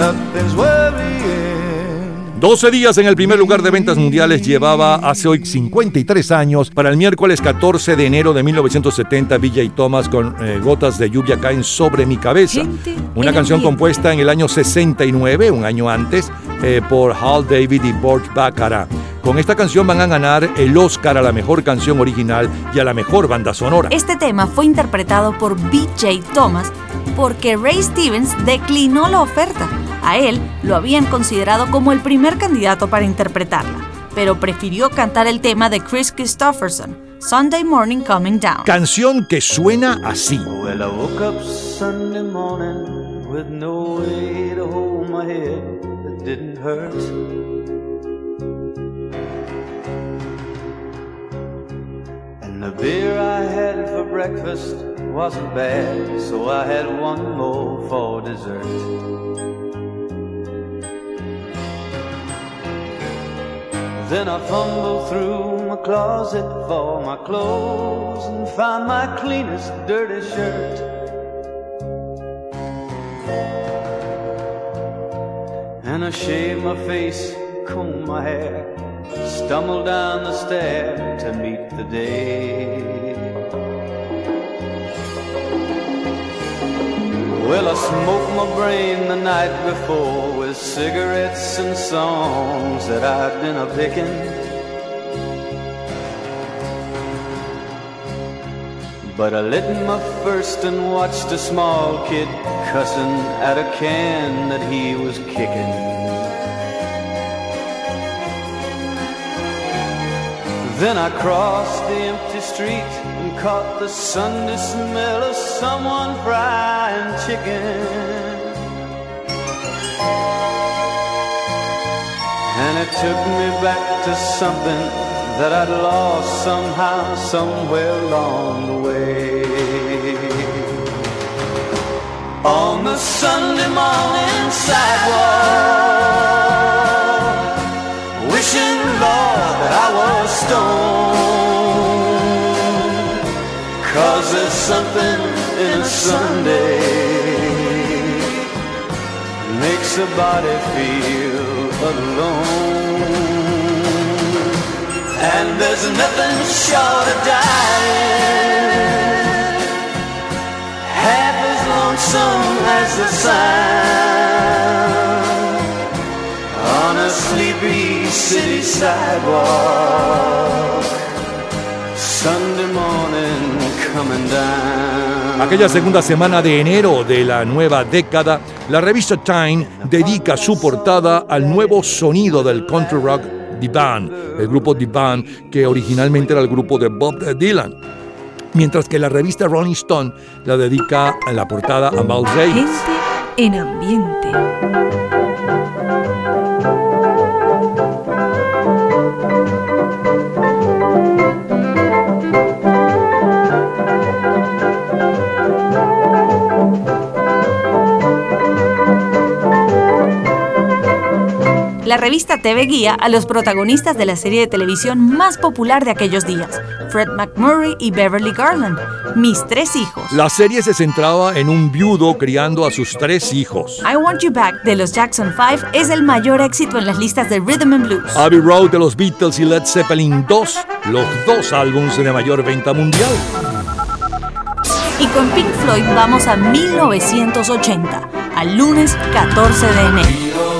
Nothing's worrying. 12 días en el primer lugar de ventas mundiales llevaba hace hoy 53 años. Para el miércoles 14 de enero de 1970, BJ Thomas con eh, Gotas de lluvia caen sobre mi cabeza. Una canción compuesta en el año 69, un año antes, eh, por Hal David y Burt Bacharach. Con esta canción van a ganar el Oscar a la mejor canción original y a la mejor banda sonora. Este tema fue interpretado por B.J. Thomas porque Ray Stevens declinó la oferta. A él lo habían considerado como el primer candidato para interpretarla, pero prefirió cantar el tema de Chris Christopherson, Sunday Morning Coming Down. Canción que suena así. Well, I woke up Sunday morning with no way to hold my head that didn't hurt. And the beer I had for breakfast wasn't bad, so I had one more for dessert. Then I fumbled through my closet for my clothes and found my cleanest dirty shirt. And I shaved my face, combed my hair, stumbled down the stair to meet the day. Well, I smoked my brain the night before with cigarettes and songs that I'd been a picking. But I lit my first and watched a small kid cussing at a can that he was kicking. Then I crossed the empty street and caught the Sunday smell of someone frying chicken. And it took me back to something that I'd lost somehow, somewhere along the way. On the Sunday morning sidewalk, was stoned. Cause there's something in a Sunday makes a body feel alone. And there's nothing short of dying, half as lonesome as the sound sleepy city sidewalk. Sunday morning coming down. Aquella segunda semana de enero de la nueva década, la revista Time dedica su portada al nuevo sonido del country rock The Band, el grupo The Band que originalmente era el grupo de Bob Dylan. Mientras que la revista Rolling Stone la dedica a la portada a Miles Davis. Gente en ambiente. La revista TV guía a los protagonistas de la serie de televisión más popular de aquellos días, Fred McMurray y Beverly Garland, mis tres hijos. La serie se centraba en un viudo criando a sus tres hijos. I Want You Back de los Jackson 5 es el mayor éxito en las listas de Rhythm and Blues. Abbey Road de los Beatles y Led Zeppelin 2, los dos álbumes de mayor venta mundial. Y con Pink Floyd vamos a 1980, al lunes 14 de enero.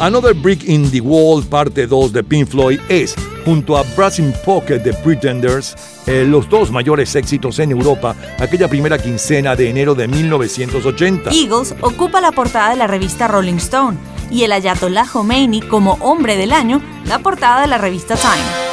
Another Brick in the Wall, parte 2 de Pink Floyd, es, junto a Brass in Pocket de Pretenders, eh, los dos mayores éxitos en Europa aquella primera quincena de enero de 1980. Eagles ocupa la portada de la revista Rolling Stone y el Ayatollah Khomeini como hombre del año la portada de la revista Time.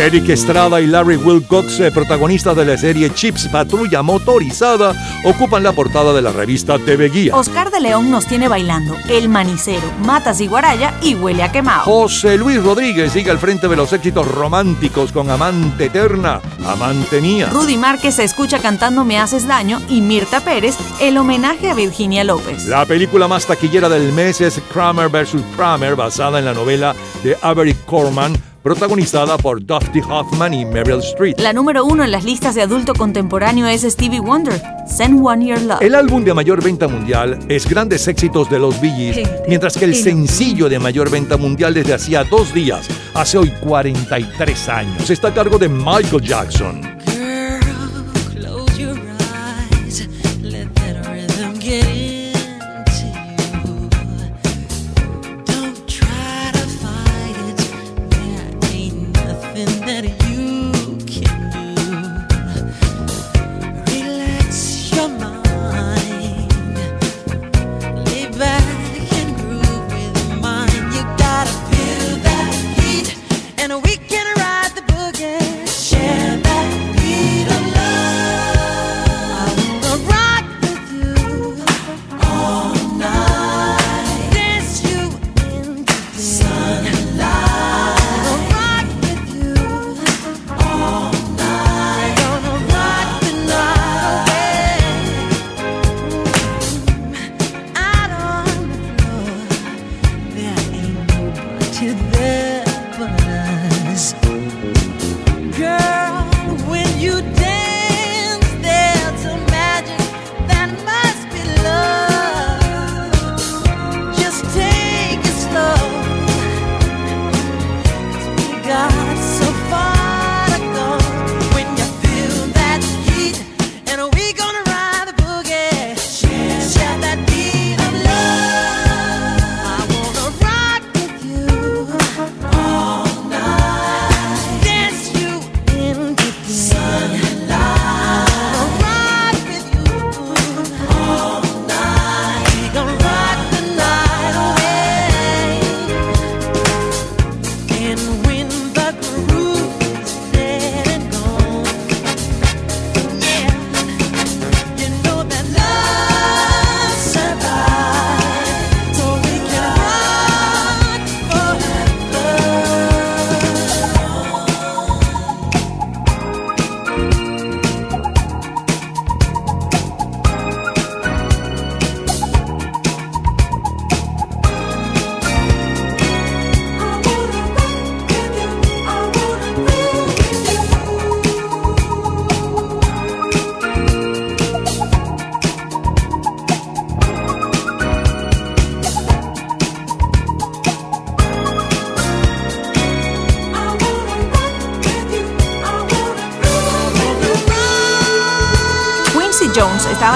Eric Estrada y Larry Wilcox, eh, protagonistas de la serie Chips Patrulla Motorizada, ocupan la portada de la revista TV Guía. Oscar de León nos tiene bailando El Manicero, Matas y Guaraya y Huele a Quemado. José Luis Rodríguez sigue al frente de los éxitos románticos con Amante Eterna, Amante Mía. Rudy Márquez se escucha cantando Me Haces Daño y Mirta Pérez el homenaje a Virginia López. La película más taquillera del mes es Kramer vs. Kramer, basada en la novela de Avery Corman, protagonizada por Dusty Hoffman y Meryl Streep. La número uno en las listas de adulto contemporáneo es Stevie Wonder, Send One Year Love. El álbum de mayor venta mundial es Grandes Éxitos de los Bee Gees, mientras que el sencillo de mayor venta mundial desde hacía dos días, hace hoy 43 años, está a cargo de Michael Jackson.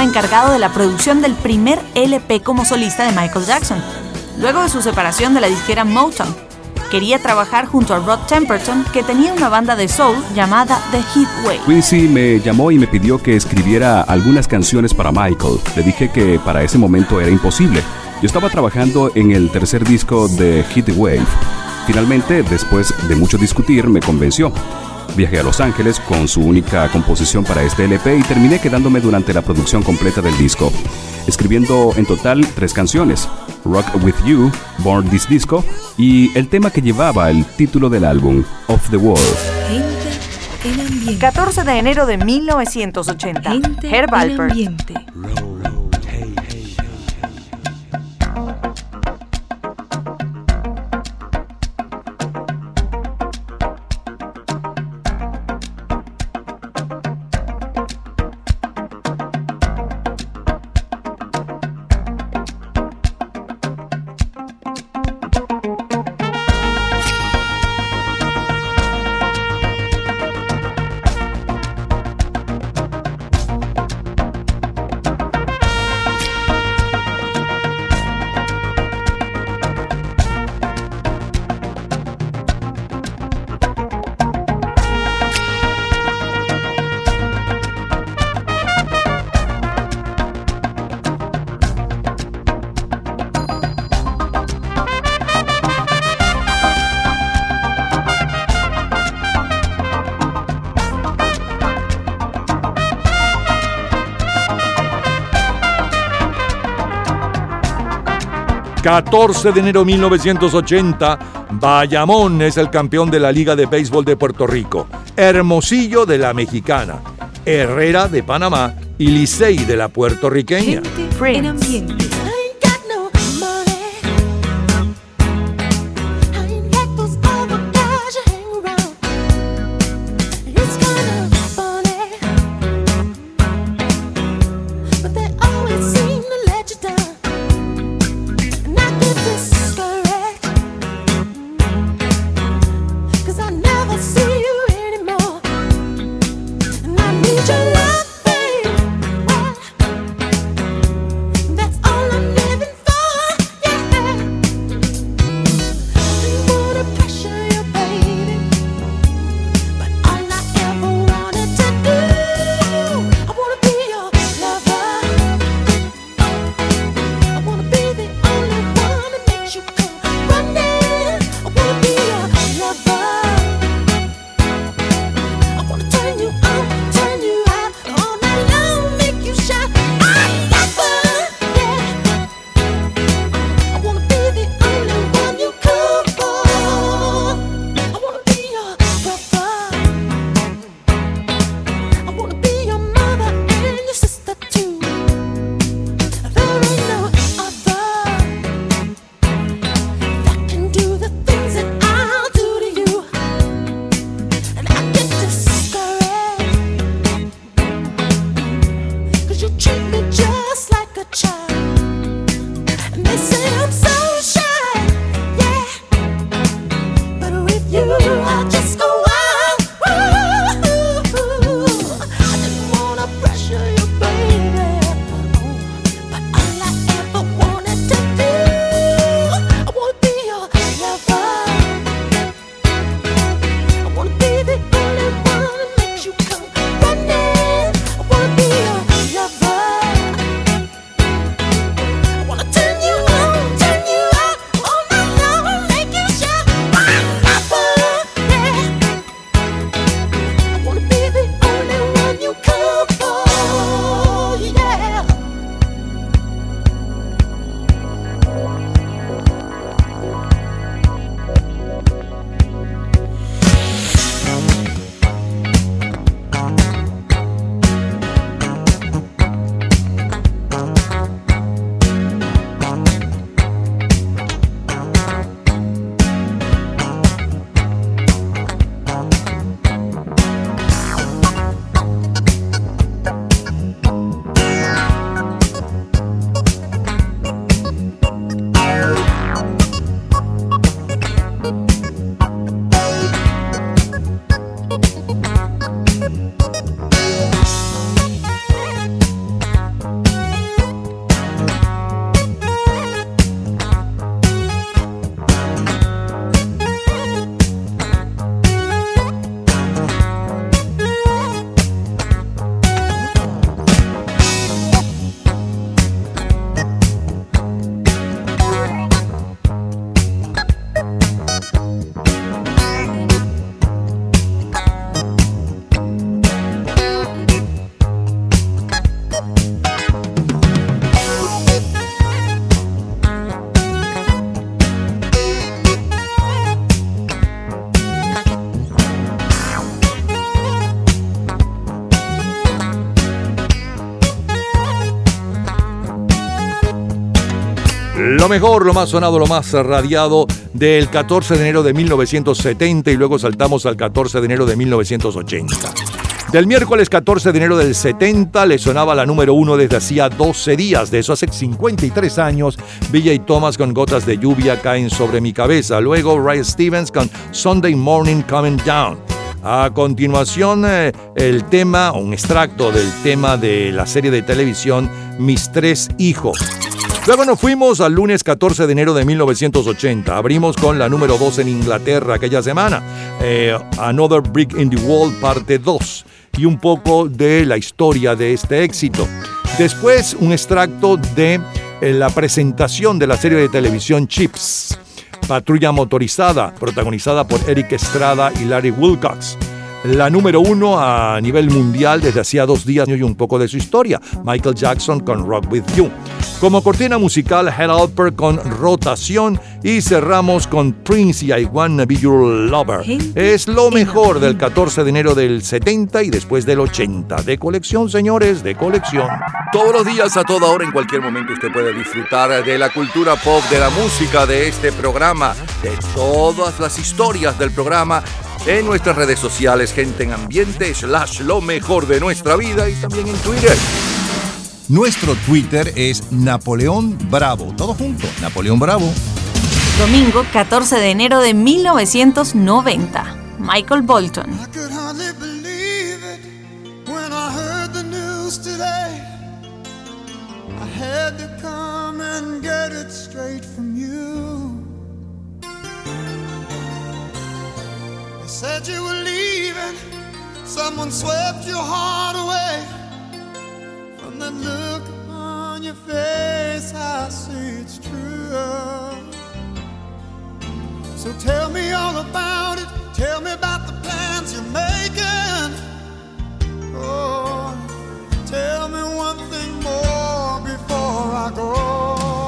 Encargado de la producción del primer LP como solista de Michael Jackson, luego de su separación de la disquera Motown. Quería trabajar junto a Rod Temperton, que tenía una banda de soul llamada The Heatwave. Quincy me llamó y me pidió que escribiera algunas canciones para Michael. Le dije que para ese momento era imposible. Yo estaba trabajando en el tercer disco de Hit Wave. Finalmente, después de mucho discutir, me convenció. Viajé a Los Ángeles con su única composición para este LP y terminé quedándome durante la producción completa del disco, escribiendo en total tres canciones, Rock With You, Born This Disco y el tema que llevaba el título del álbum, Off the Wall. 14 de enero de 1980. Herb Alpert. 14 de enero de 1980, Bayamón es el campeón de la Liga de Béisbol de Puerto Rico, Hermosillo de la Mexicana, Herrera de Panamá y Licey de la puertorriqueña. Lo mejor, lo más sonado, lo más radiado del 14 de enero de 1970 y luego saltamos al 14 de enero de 1980. Del miércoles 14 de enero del 70 le sonaba la número uno desde hacía 12 días, de eso hace 53 años. BJ Thomas con Gotas de Lluvia caen sobre mi cabeza. Luego Ray Stevens con Sunday Morning Coming Down. A continuación, eh, el tema, un extracto del tema de la serie de televisión Mis tres hijos. Luego nos fuimos al lunes 14 de enero de 1980. Abrimos con la número 2 en Inglaterra aquella semana. eh, Another Brick in the Wall, parte 2. Y un poco de la historia de este éxito. Después, un extracto de eh, la presentación de la serie de televisión Chips. Patrulla motorizada, protagonizada por Eric Estrada y Larry Wilcox. La número uno a nivel mundial desde hacía dos días y un poco de su historia, Michael Jackson con Rock With You. Como cortina musical, Head Alper con Rotación y cerramos con Prince y I Wanna Be Your Lover. Es lo mejor del 14 de enero del 70 y después del 80. De colección, señores, de colección. Todos los días, a toda hora, en cualquier momento, usted puede disfrutar de la cultura pop, de la música, de este programa, de todas las historias del programa en nuestras redes sociales, gente en ambiente, slash lo mejor de nuestra vida y también en Twitter. Nuestro Twitter es Napoleón Bravo. Todo junto, Napoleón Bravo. Domingo 14 de enero de 1990. Michael Bolton. had to come and get it straight from you. They said you were leaving, someone swept your heart away. From the look on your face, I see it's true. So tell me all about it. Tell me about the plans you're making. Oh, tell me one thing more before I go.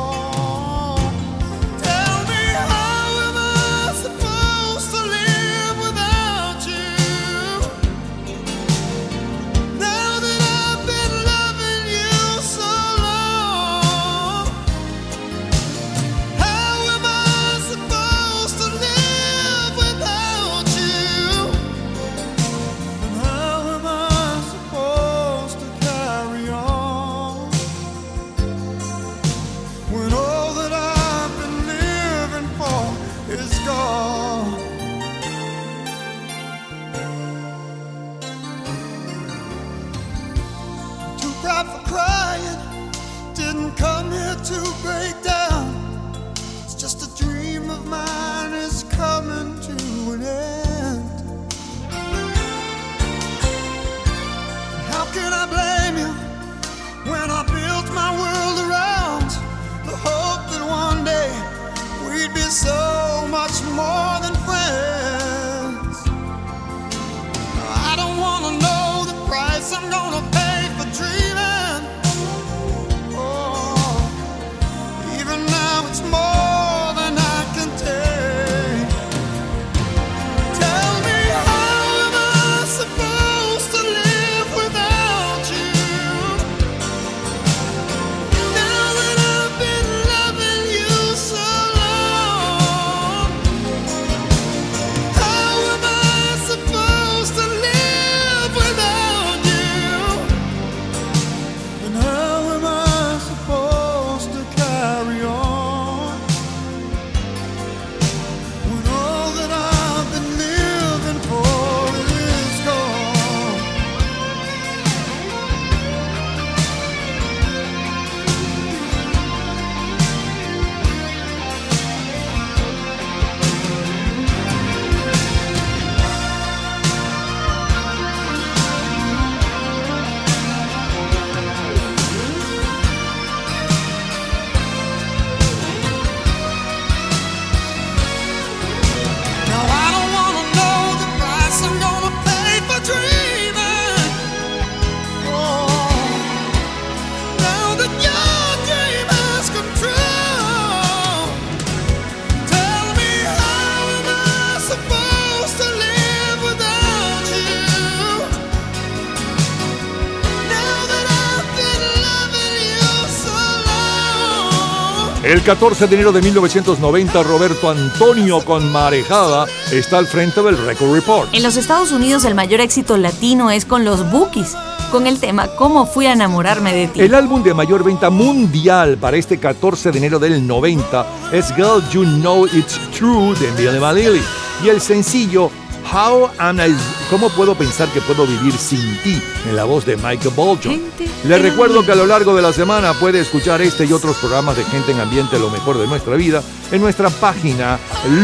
14 de enero de 1990, Roberto Antonio con Marejada está al frente del Record Report. En los Estados Unidos el mayor éxito latino es con los Bookies, con el tema ¿Cómo fui a enamorarme de ti? El álbum de mayor venta mundial para este 14 de enero del 90 es Girl You Know It's True de Billy Vanilli y el sencillo How Am I, ¿Cómo puedo pensar que puedo vivir sin ti? en la voz de Michael Bolton. Les recuerdo que a lo largo de la semana puede escuchar este y otros programas de Gente en Ambiente Lo Mejor de Nuestra Vida en nuestra página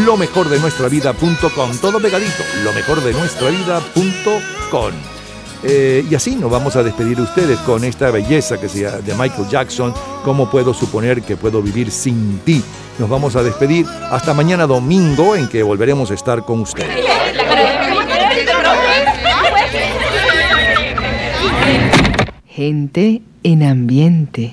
lo mejor de nuestra vida.com. Todo pegadito, lo mejor de nuestra vida.com. Eh, y así nos vamos a despedir de ustedes con esta belleza que sea de Michael Jackson. ¿Cómo puedo suponer que puedo vivir sin ti? Nos vamos a despedir hasta mañana domingo en que volveremos a estar con ustedes. Gente en ambiente.